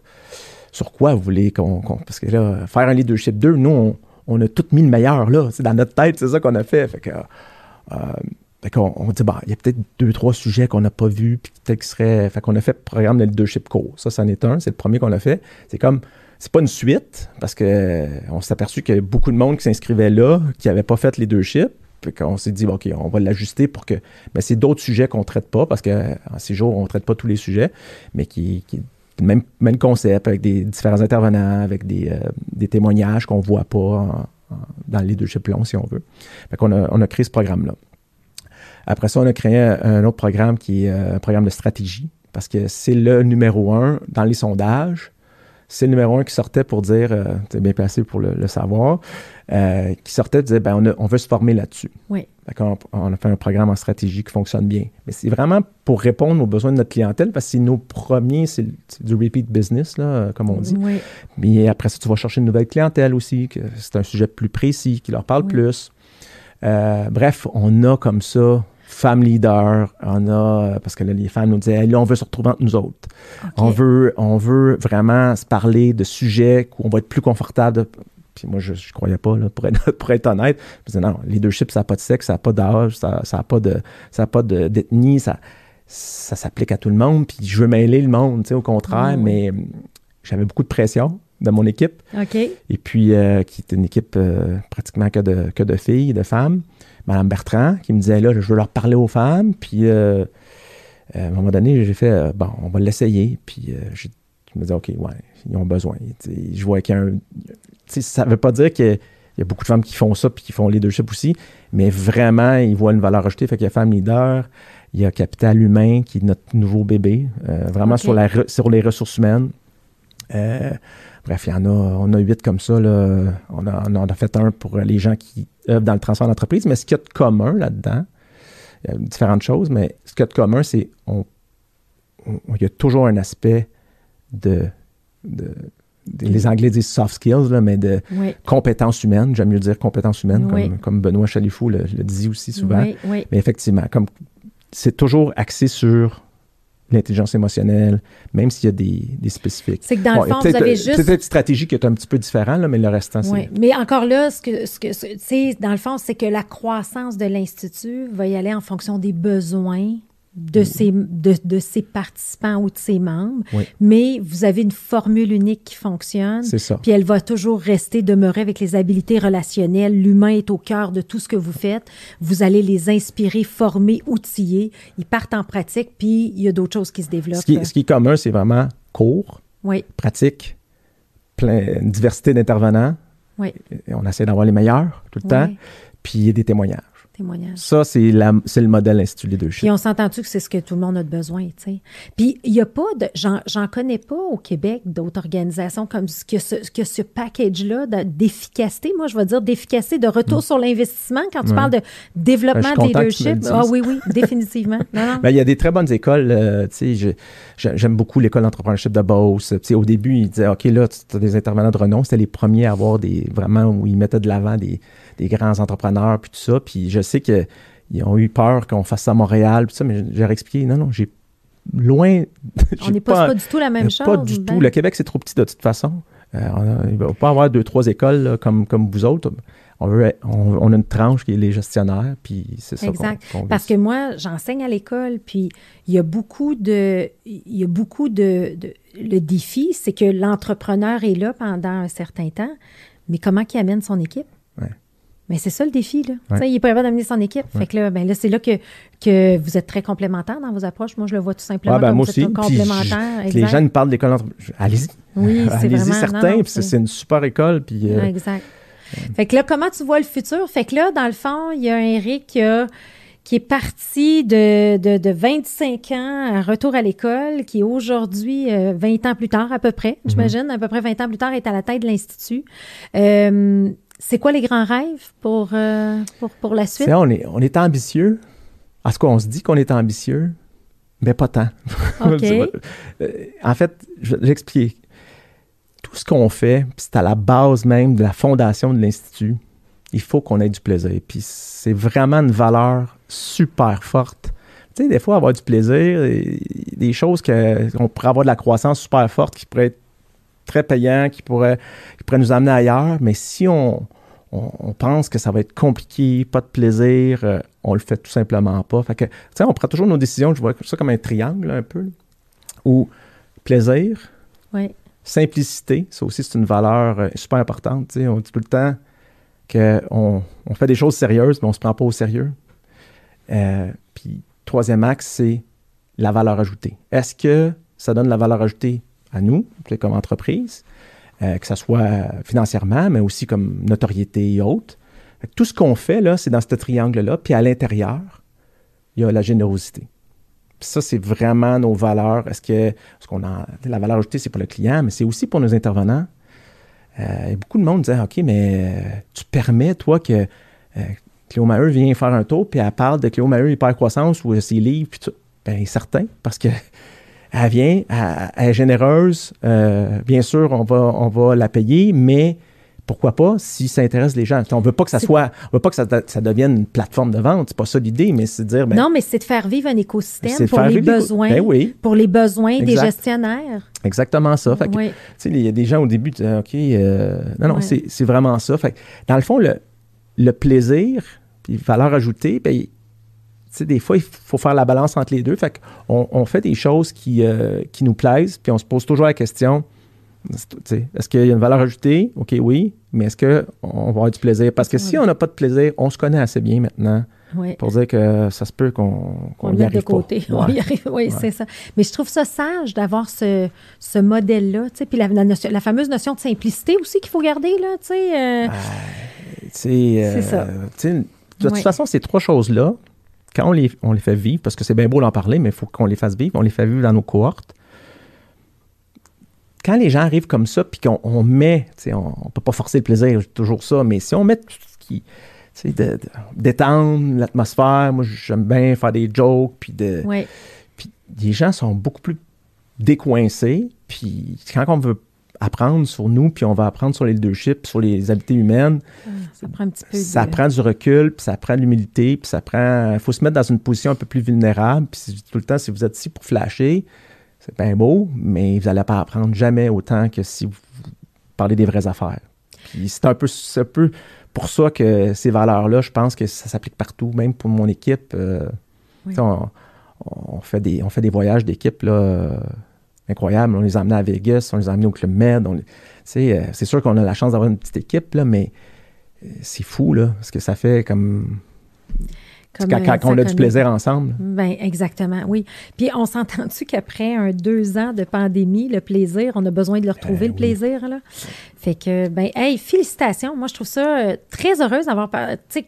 sur quoi vous voulez qu'on. parce que là, faire un leadership 2, nous, on, a tout mis le meilleur, là. C'est dans notre tête, c'est ça qu'on a fait. Fait que. Euh, fait qu'on on dit, bah, il y a peut-être deux, trois sujets qu'on n'a pas vus, puis peut-être qu'il serait. Fait qu'on a fait le programme de leadership court. Ça, c'en est un. C'est le premier qu'on a fait. C'est comme c'est pas une suite, parce qu'on euh, s'est aperçu qu'il y avait beaucoup de monde qui s'inscrivait là, qui n'avait pas fait leadership. Puis qu'on s'est dit, OK, on va l'ajuster pour que. Mais c'est d'autres sujets qu'on ne traite pas, parce qu'en six jours, on ne traite pas tous les sujets, mais qui, même, même concept avec des différents intervenants, avec des, des témoignages qu'on ne voit pas dans le leadership long, si on veut. Fait qu'on a, on a créé ce programme-là. Après ça, on a créé un autre programme qui est un programme de stratégie, parce que c'est le numéro un dans les sondages c'est le numéro un qui sortait pour dire, euh, tu es bien placé pour le, savoir, euh, qui sortait de dire, ben, on, on veut se former là-dessus. Oui. On, on, a fait un programme en stratégie qui fonctionne bien. Mais c'est vraiment pour répondre aux besoins de notre clientèle parce que c'est nos premiers, c'est du repeat business, là, comme on dit. Oui. Mais après ça, tu vas chercher une nouvelle clientèle aussi, que c'est un sujet plus précis, qui leur parle plus. Euh, bref, on a comme ça femme leader, on a, parce que là, les femmes nous disaient, là, on veut se retrouver entre nous autres. On, veut, on veut vraiment se parler de sujets où on va être plus confortable. Puis moi, je ne croyais pas, là, pour, être, pour être honnête. Je disais, non, leadership, ça n'a pas de sexe, ça n'a pas d'âge, ça n'a pas de, ça pas d'ethnie, ça, ça s'applique à tout le monde. Puis je veux mêler le monde, tu sais, au contraire, mais j'avais beaucoup de pression de mon équipe. OK. Et puis, euh, qui était une équipe euh, pratiquement que de, que de filles, de femmes. Mme Bertrand, qui me disait, là, je veux leur parler aux femmes. Puis, euh, à un moment donné, j'ai fait, bon, on va l'essayer. Puis, je me disais, OK, ouais, ils ont besoin. je vois qu'il y a un... Ça ne veut pas dire qu'il y a beaucoup de femmes qui font ça puis qui font leadership aussi, mais vraiment, ils voient une valeur ajoutée. Fait qu'il y a Femme Leader, il y a Capital Humain, qui est notre nouveau bébé, vraiment sur, la, sur les ressources humaines. Bref, il y en a, on a huit comme ça. Là. On, a, on a fait un pour les gens qui œuvrent dans le transfert d'entreprise. Mais ce qu'il y a de commun là-dedans, il y a différentes choses, mais ce qu'il y a de commun, c'est on, il y a toujours un aspect de, les Anglais disent soft skills, là, mais de compétences humaines. J'aime mieux dire compétences humaines, comme, Benoît Chalifou le, le dit aussi souvent. Mais effectivement, comme c'est toujours axé sur l'intelligence émotionnelle, même s'il y a des, des spécifiques. C'est que dans le fond, vous avez juste... C'est une stratégie qui est un petit peu différente, mais le restant, c'est... Oui, mais encore là, ce que, ce que, dans le fond, c'est que la croissance de l'Institut va y aller en fonction des besoins de, ses, de, de, ses participants ou de ses membres, mais vous avez une formule unique qui fonctionne. C'est ça. Puis elle va toujours rester, demeurer avec les habiletés relationnelles. L'humain est au cœur de tout ce que vous faites. Vous allez les inspirer, former, outiller. Ils partent en pratique, puis il y a d'autres choses qui se développent. Ce qui, est commun, c'est vraiment court, oui. pratique, plein, une diversité d'intervenants. Oui. On essaie d'avoir les meilleurs tout le temps, puis il y a des témoignages. Ça, c'est, c'est le modèle Institut Leadership. Puis on s'entend-tu que c'est ce que tout le monde a besoin, tu sais? Puis il n'y a pas de... J'en, j'en connais pas au Québec d'autres organisations comme ce que ce, que ce package-là d'efficacité. Moi, je vais dire d'efficacité, de retour mm. sur l'investissement quand tu parles de développement ben, de leadership. Ah oui, oui, définitivement. Ben, il y a des très bonnes écoles. Euh, tu sais, j'aime beaucoup l'école d'entrepreneurship de Beauce. Tu sais, au début, ils disaient, OK, là, tu as des intervenants de renom. C'était les premiers à avoir des... Vraiment, où ils mettaient de l'avant des des grands entrepreneurs, puis tout ça. Puis je sais qu'ils ont eu peur qu'on fasse ça à Montréal, puis ça, mais j'ai expliqué, non, non, j'ai loin. On n'est pas, du tout la même chose. Pas du tout. Le Québec, c'est trop petit de toute façon. Euh, il ne va pas avoir deux, trois écoles comme, comme vous autres. On, veut, on, a une tranche qui est les gestionnaires, puis c'est ça. Exact. Parce que moi, j'enseigne à l'école, puis il y a beaucoup de. Il y a beaucoup de le défi, c'est que l'entrepreneur est là pendant un certain temps, mais comment il amène son équipe? Mais c'est ça le défi, là. Il n'est pas capable d'amener son équipe. Fait que là, ben là, c'est là que, que vous êtes très complémentaires dans vos approches. Moi, je le vois tout simplement ben, comme moi aussi. complémentaires. les jeunes parlent d'école Allez-y. Oui, c'est Allez-y certains, puis c'est une super école. Puis, euh, Exact. Fait que là, comment tu vois le futur? Fait que là, dans le fond, il y a un Eric qui, qui est parti de, de, de, 25 ans à retour à l'école, qui aujourd'hui, 20 euh, ans plus tard à peu près, mhm. j'imagine, à peu près 20 ans plus tard, est à la tête de l'Institut. Euh, c'est quoi les grands rêves pour, euh, pour, pour, la suite? on, est, on est ambitieux. En ce qu'on se dit qu'on est ambitieux, mais pas tant. Euh, en fait, j'explique. Tout ce qu'on fait, c'est à la base même de la fondation de l'Institut, il faut qu'on ait du plaisir. Puis c'est vraiment une valeur super forte. Tu sais, des fois, avoir du plaisir, des choses qu'on pourrait avoir de la croissance super forte qui pourrait être très payant, qui pourrait, qui pourrait nous amener ailleurs. Mais si on, on, pense que ça va être compliqué, pas de plaisir, euh, on le fait tout simplement pas. Fait que, tu sais, on prend toujours nos décisions, je vois ça comme un triangle un peu, où plaisir, simplicité, ça aussi c'est une valeur euh, super importante. Tu sais, on dit tout le temps qu'on on fait des choses sérieuses, mais on se prend pas au sérieux. Euh, puis troisième axe, c'est la valeur ajoutée. Est-ce que ça donne la valeur ajoutée? À nous, comme entreprise, euh, que ce soit financièrement, mais aussi comme notoriété et autres. Tout ce qu'on fait, là, c'est dans ce triangle-là. Puis à l'intérieur, il y a la générosité. ça, c'est vraiment nos valeurs. Est-ce que ce qu'on a, la valeur ajoutée, c'est pour le client, mais c'est aussi pour nos intervenants. Euh, beaucoup de monde disait, OK, mais euh, tu permets, toi, que Cléo Maheu vient faire un tour, puis elle parle de Cléo Maheu hyper-croissance ou ses livres, puis tout. Bien, certain, parce que elle vient, elle, est généreuse. bien sûr, on va, on va la payer, mais pourquoi pas si ça intéresse les gens? On veut pas que ça soit, on veut pas que ça, devienne une plateforme de vente. C'est pas ça l'idée, mais c'est de dire. Ben, non, mais c'est de faire vivre un écosystème pour les, besoins, ben oui. pour les besoins des gestionnaires. Exactement ça. il y a des gens au début OK, euh, non, non, c'est vraiment ça. Fait dans le fond, le, le plaisir, puis valeur ajoutée, ben, des fois, il faut faire la balance entre les deux. Fait on, on fait des choses qui, euh, qui nous plaisent, puis on se pose toujours la question est-ce qu'il y a une valeur ajoutée? OK, oui, mais est-ce qu'on va avoir du plaisir? Parce que si on n'a pas de plaisir, on se connaît assez bien maintenant pour dire que ça se peut qu'on qu y arrive de côté. oui, c'est ça. Mais je trouve ça sage d'avoir ce, ce modèle-là. Puis la, la, fameuse notion de simplicité aussi qu'il faut garder. Là, euh... euh c'est ça. de toute façon, ces trois choses-là, quand on les, on les fait vivre, parce que c'est bien beau d'en parler, mais il faut qu'on les fasse vivre, on les fait vivre dans nos cohortes. Quand les gens arrivent comme ça, puis qu'on met, on ne peut pas forcer le plaisir, toujours ça, mais si on met tout ce qui, de, détendre l'atmosphère, moi j'aime bien faire des jokes, puis de... Puis les gens sont beaucoup plus décoincés, puis quand on veut apprendre sur nous, puis on va apprendre sur les leadership, sur les habiletés humaines. Ça prend un petit peu Ça prend du recul, puis ça prend de l'humilité, puis ça prend... Il faut se mettre dans une position un peu plus vulnérable, puis tout le temps, si vous êtes ici pour flasher, c'est bien beau, mais vous n'allez pas apprendre jamais autant que si vous parlez des vraies affaires. Puis c'est un peu, un peu pour ça que ces valeurs-là, je pense que ça s'applique partout, même pour mon équipe. Euh, on, fait des, on fait des voyages d'équipe là, incroyables. On les a amenés à Vegas, on les a amenés au Club Med. Euh, c'est sûr qu'on a la chance d'avoir une petite équipe, là, mais euh, c'est fou là, ce que ça fait comme quand, on a du plaisir ensemble. Ben exactement, oui. Puis on s'entend-tu qu'après un deux ans de pandémie, le plaisir, on a besoin de le retrouver, ben le plaisir, là? Fait que, ben, hey, félicitations. Moi, je trouve ça euh, très heureuse d'avoir,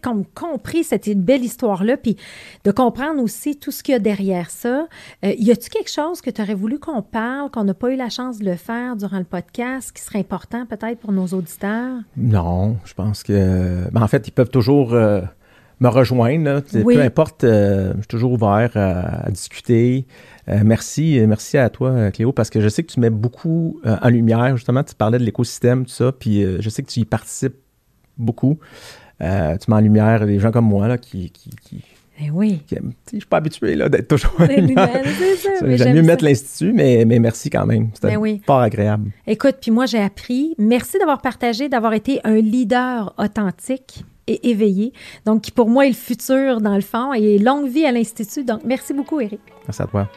comme compris cette belle histoire-là, puis de comprendre aussi tout ce qu'il y a derrière ça. Euh, y a-tu quelque chose que tu aurais voulu qu'on parle, qu'on n'a pas eu la chance de le faire durant le podcast, qui serait important peut-être pour nos auditeurs? Non, je pense que, ben, en fait, ils peuvent toujours... Euh, me rejoindre. Peu importe, euh, je suis toujours ouvert à, discuter. Euh, merci, merci à toi, Cléo, parce que je sais que tu mets beaucoup euh, en lumière. Justement, tu parlais de l'écosystème, tout ça, puis je sais que tu y participes beaucoup. tu mets en lumière des gens comme moi là, qui, qui, qui eh oui. je ne suis pas habitué d'être toujours. J'aime mieux mettre l'institut, mais, mais merci quand même. C'était ben pas agréable. Écoute, puis moi, j'ai appris. Merci d'avoir partagé, d'avoir été un leader authentique et éveillé. Donc, qui pour moi est le futur dans le fond et longue vie à l'Institut. Donc, merci beaucoup, Eric. Merci à toi.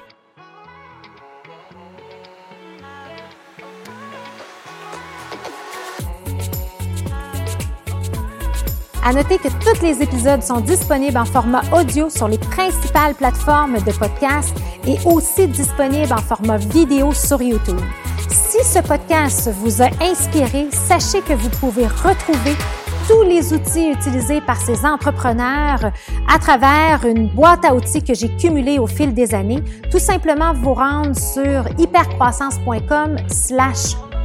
À noter que tous les épisodes sont disponibles en format audio sur les principales plateformes de podcast et aussi disponibles en format vidéo sur YouTube. Si ce podcast vous a inspiré, sachez que vous pouvez retrouver tous les outils utilisés par ces entrepreneurs à travers une boîte à outils que j'ai cumulée au fil des années. Tout simplement vous rendre sur hypercroissance.com slash